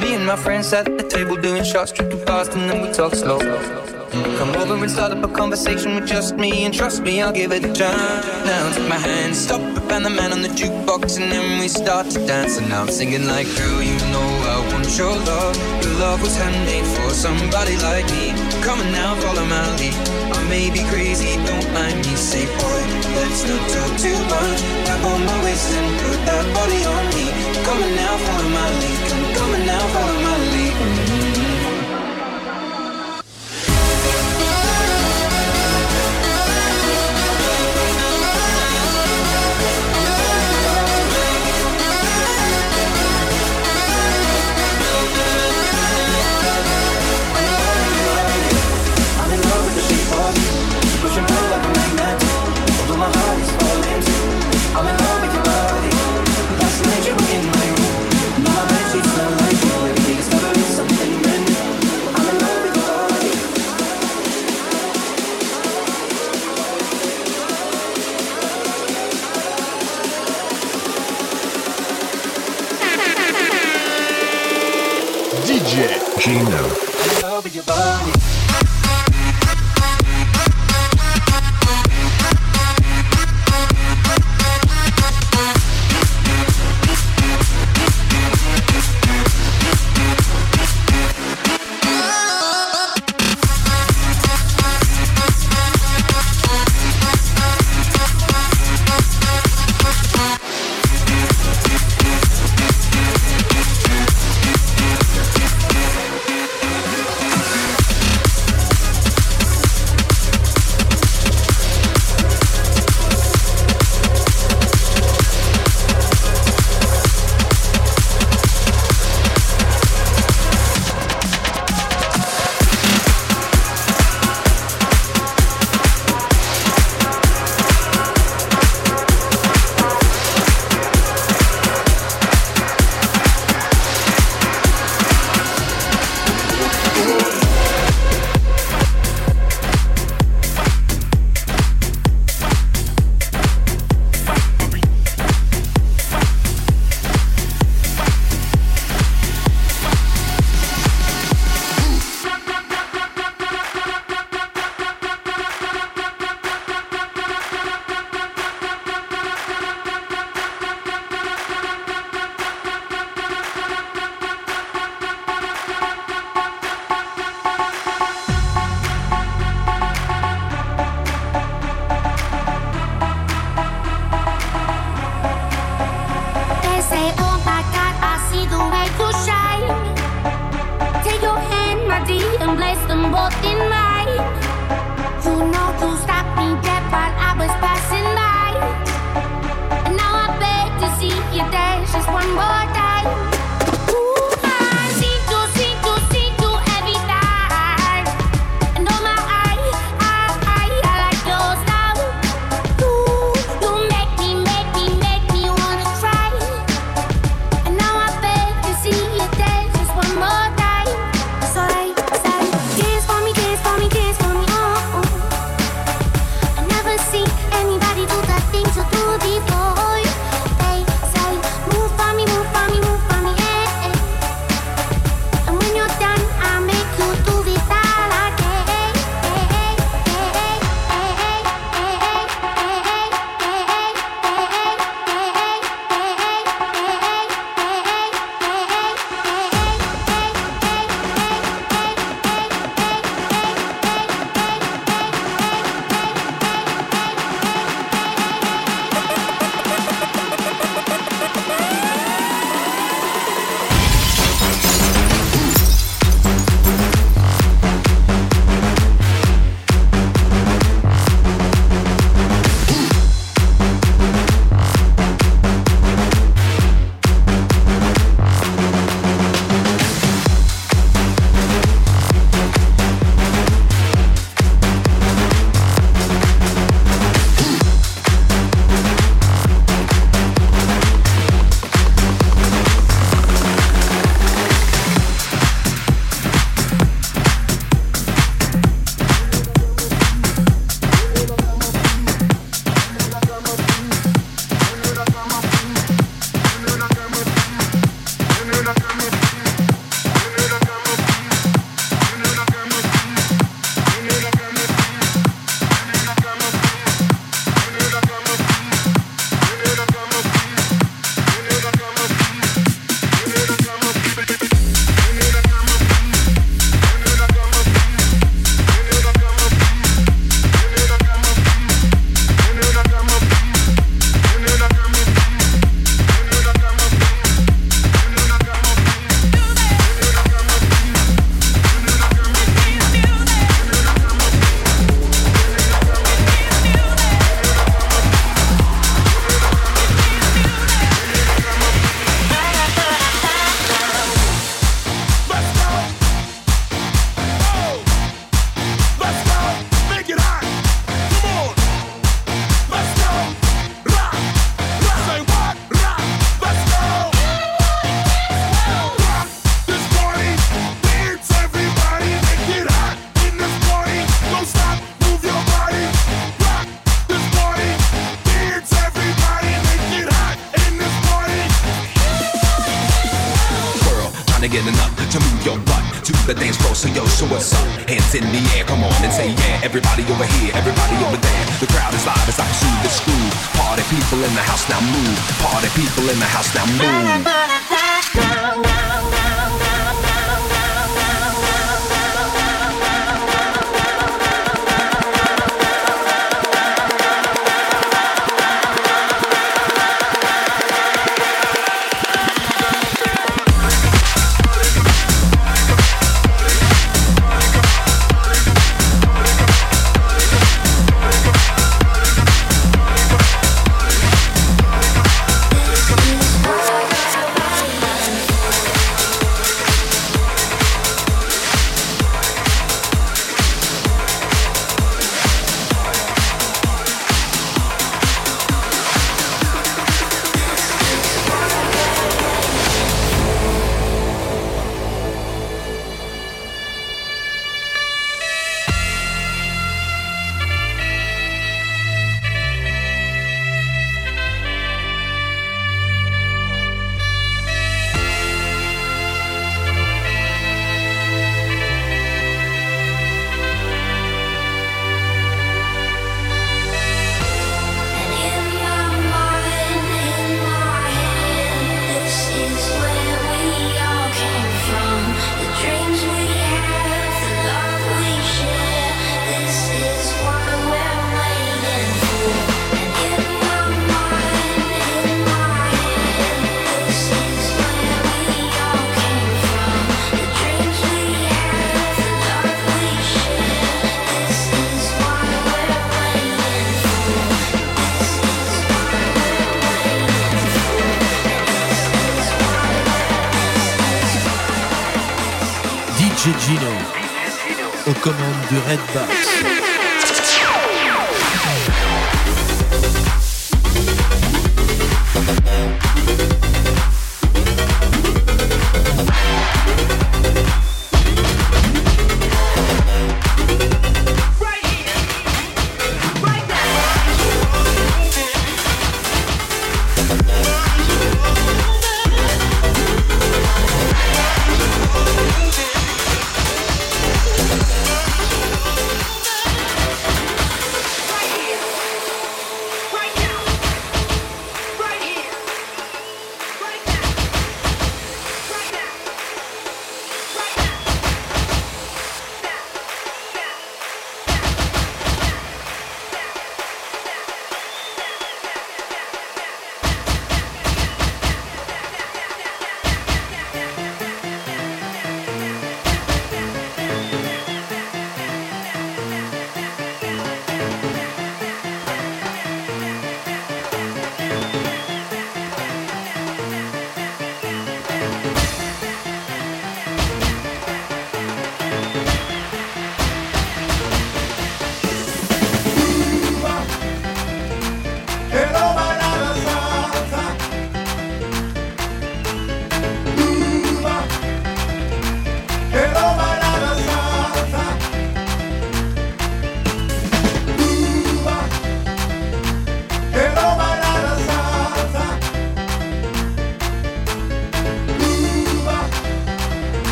Speaker 24: Me and my friends at the table doing shots, drinking fast, and then we talk slow. Come over and start up a conversation with just me, and trust me, I'll give it a try. Now take my hand, stop and the man on the jukebox, and then we start to dance. And now I'm singing like, girl, you know want your love. Your love was handmade for somebody like me. Come on now, follow my lead. I may be crazy, don't mind me. Say, boy, let's not talk too much. Grab on my waist and put that body on me. Come on now, follow my lead. Come, come on now, follow my lead.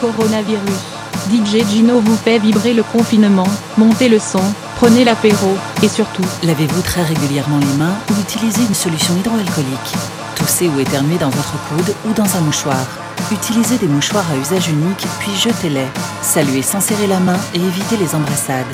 Speaker 20: coronavirus. DJ Gino vous fait vibrer le confinement, montez le son, prenez l'apéro, et surtout,
Speaker 2: lavez-vous très régulièrement les mains ou utilisez une solution hydroalcoolique. Toussez ou éternuez dans votre coude ou dans un mouchoir. Utilisez des mouchoirs à usage unique, puis jetez-les. Saluez sans serrer la main et évitez les embrassades.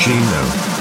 Speaker 19: Gino.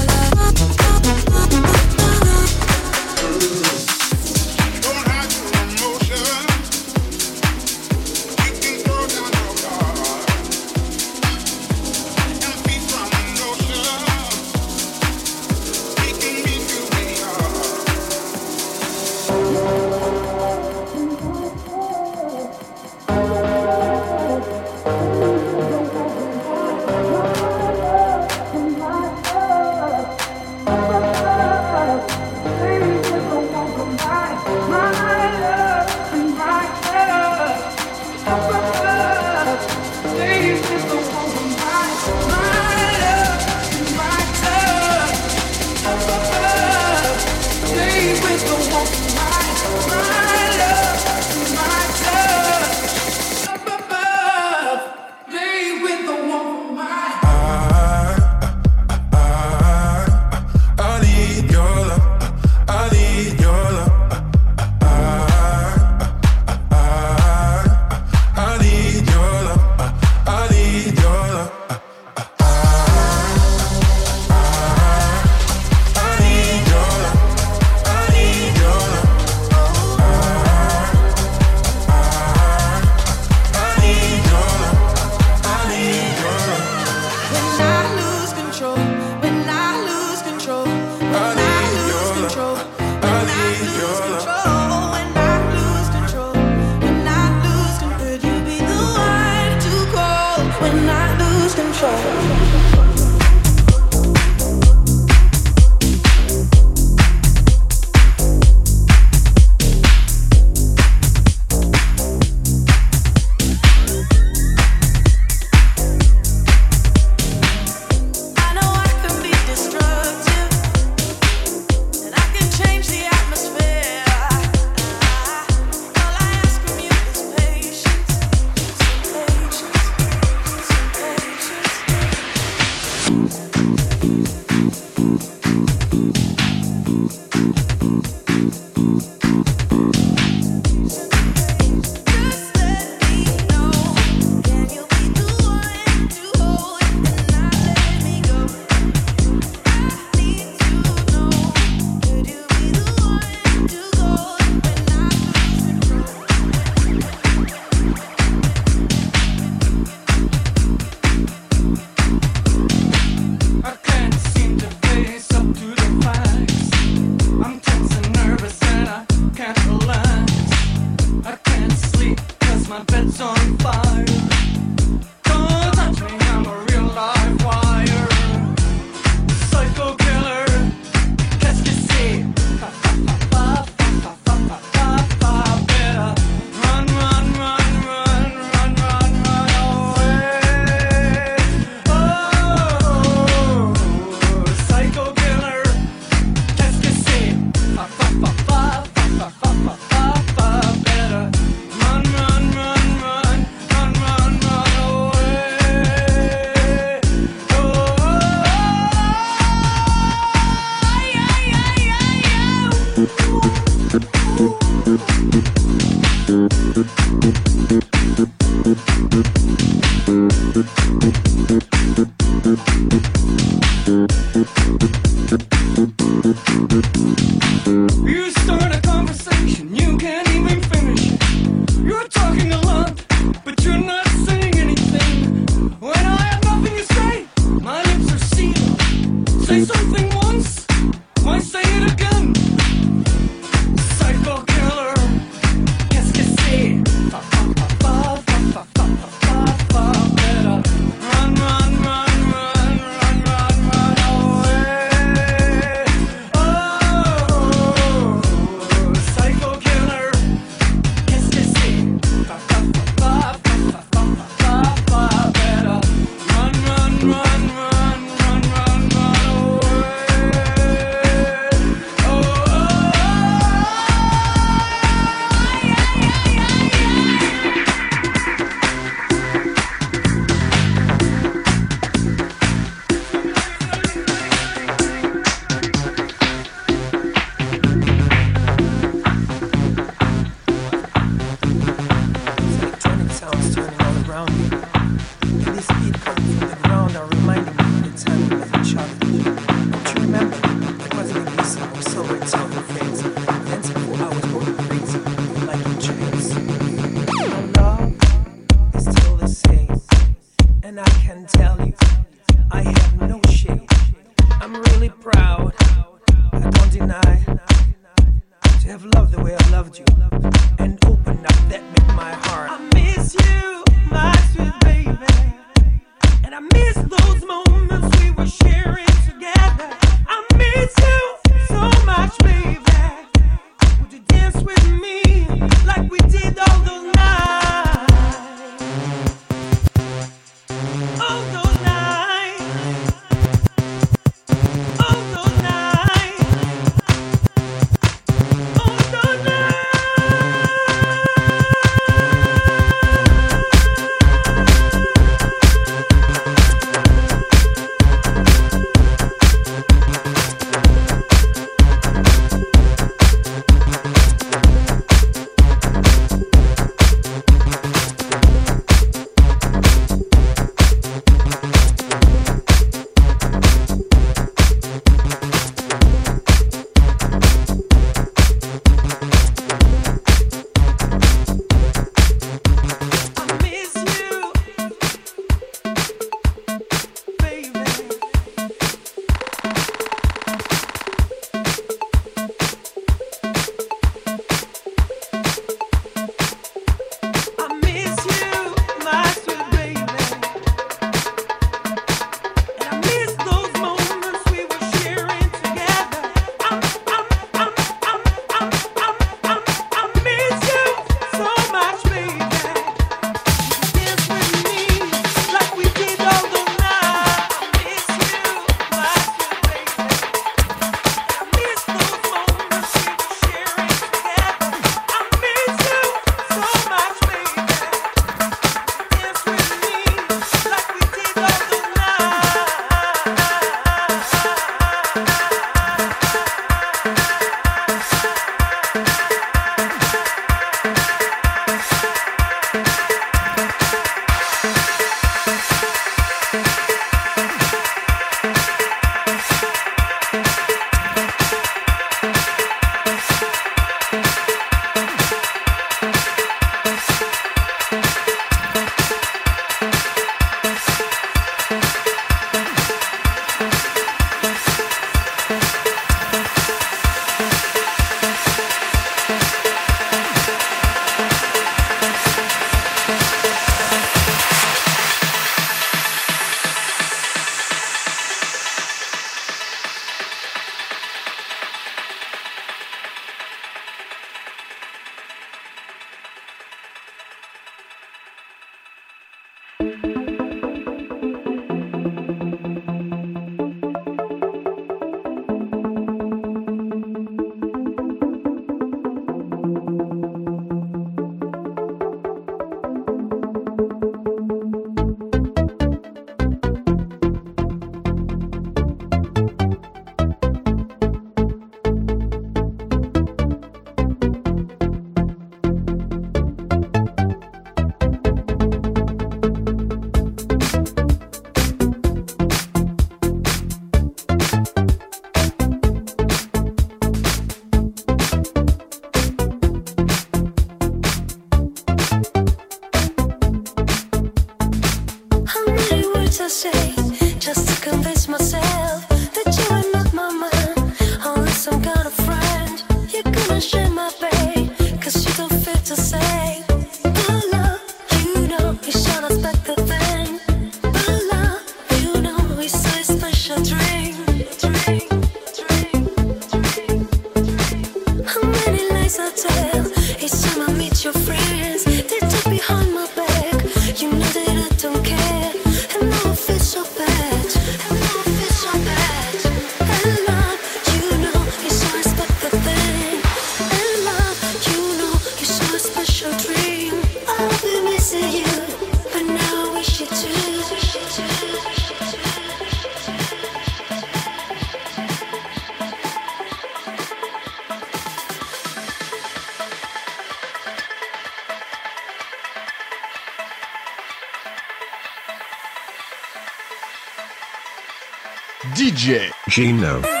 Speaker 19: Gino.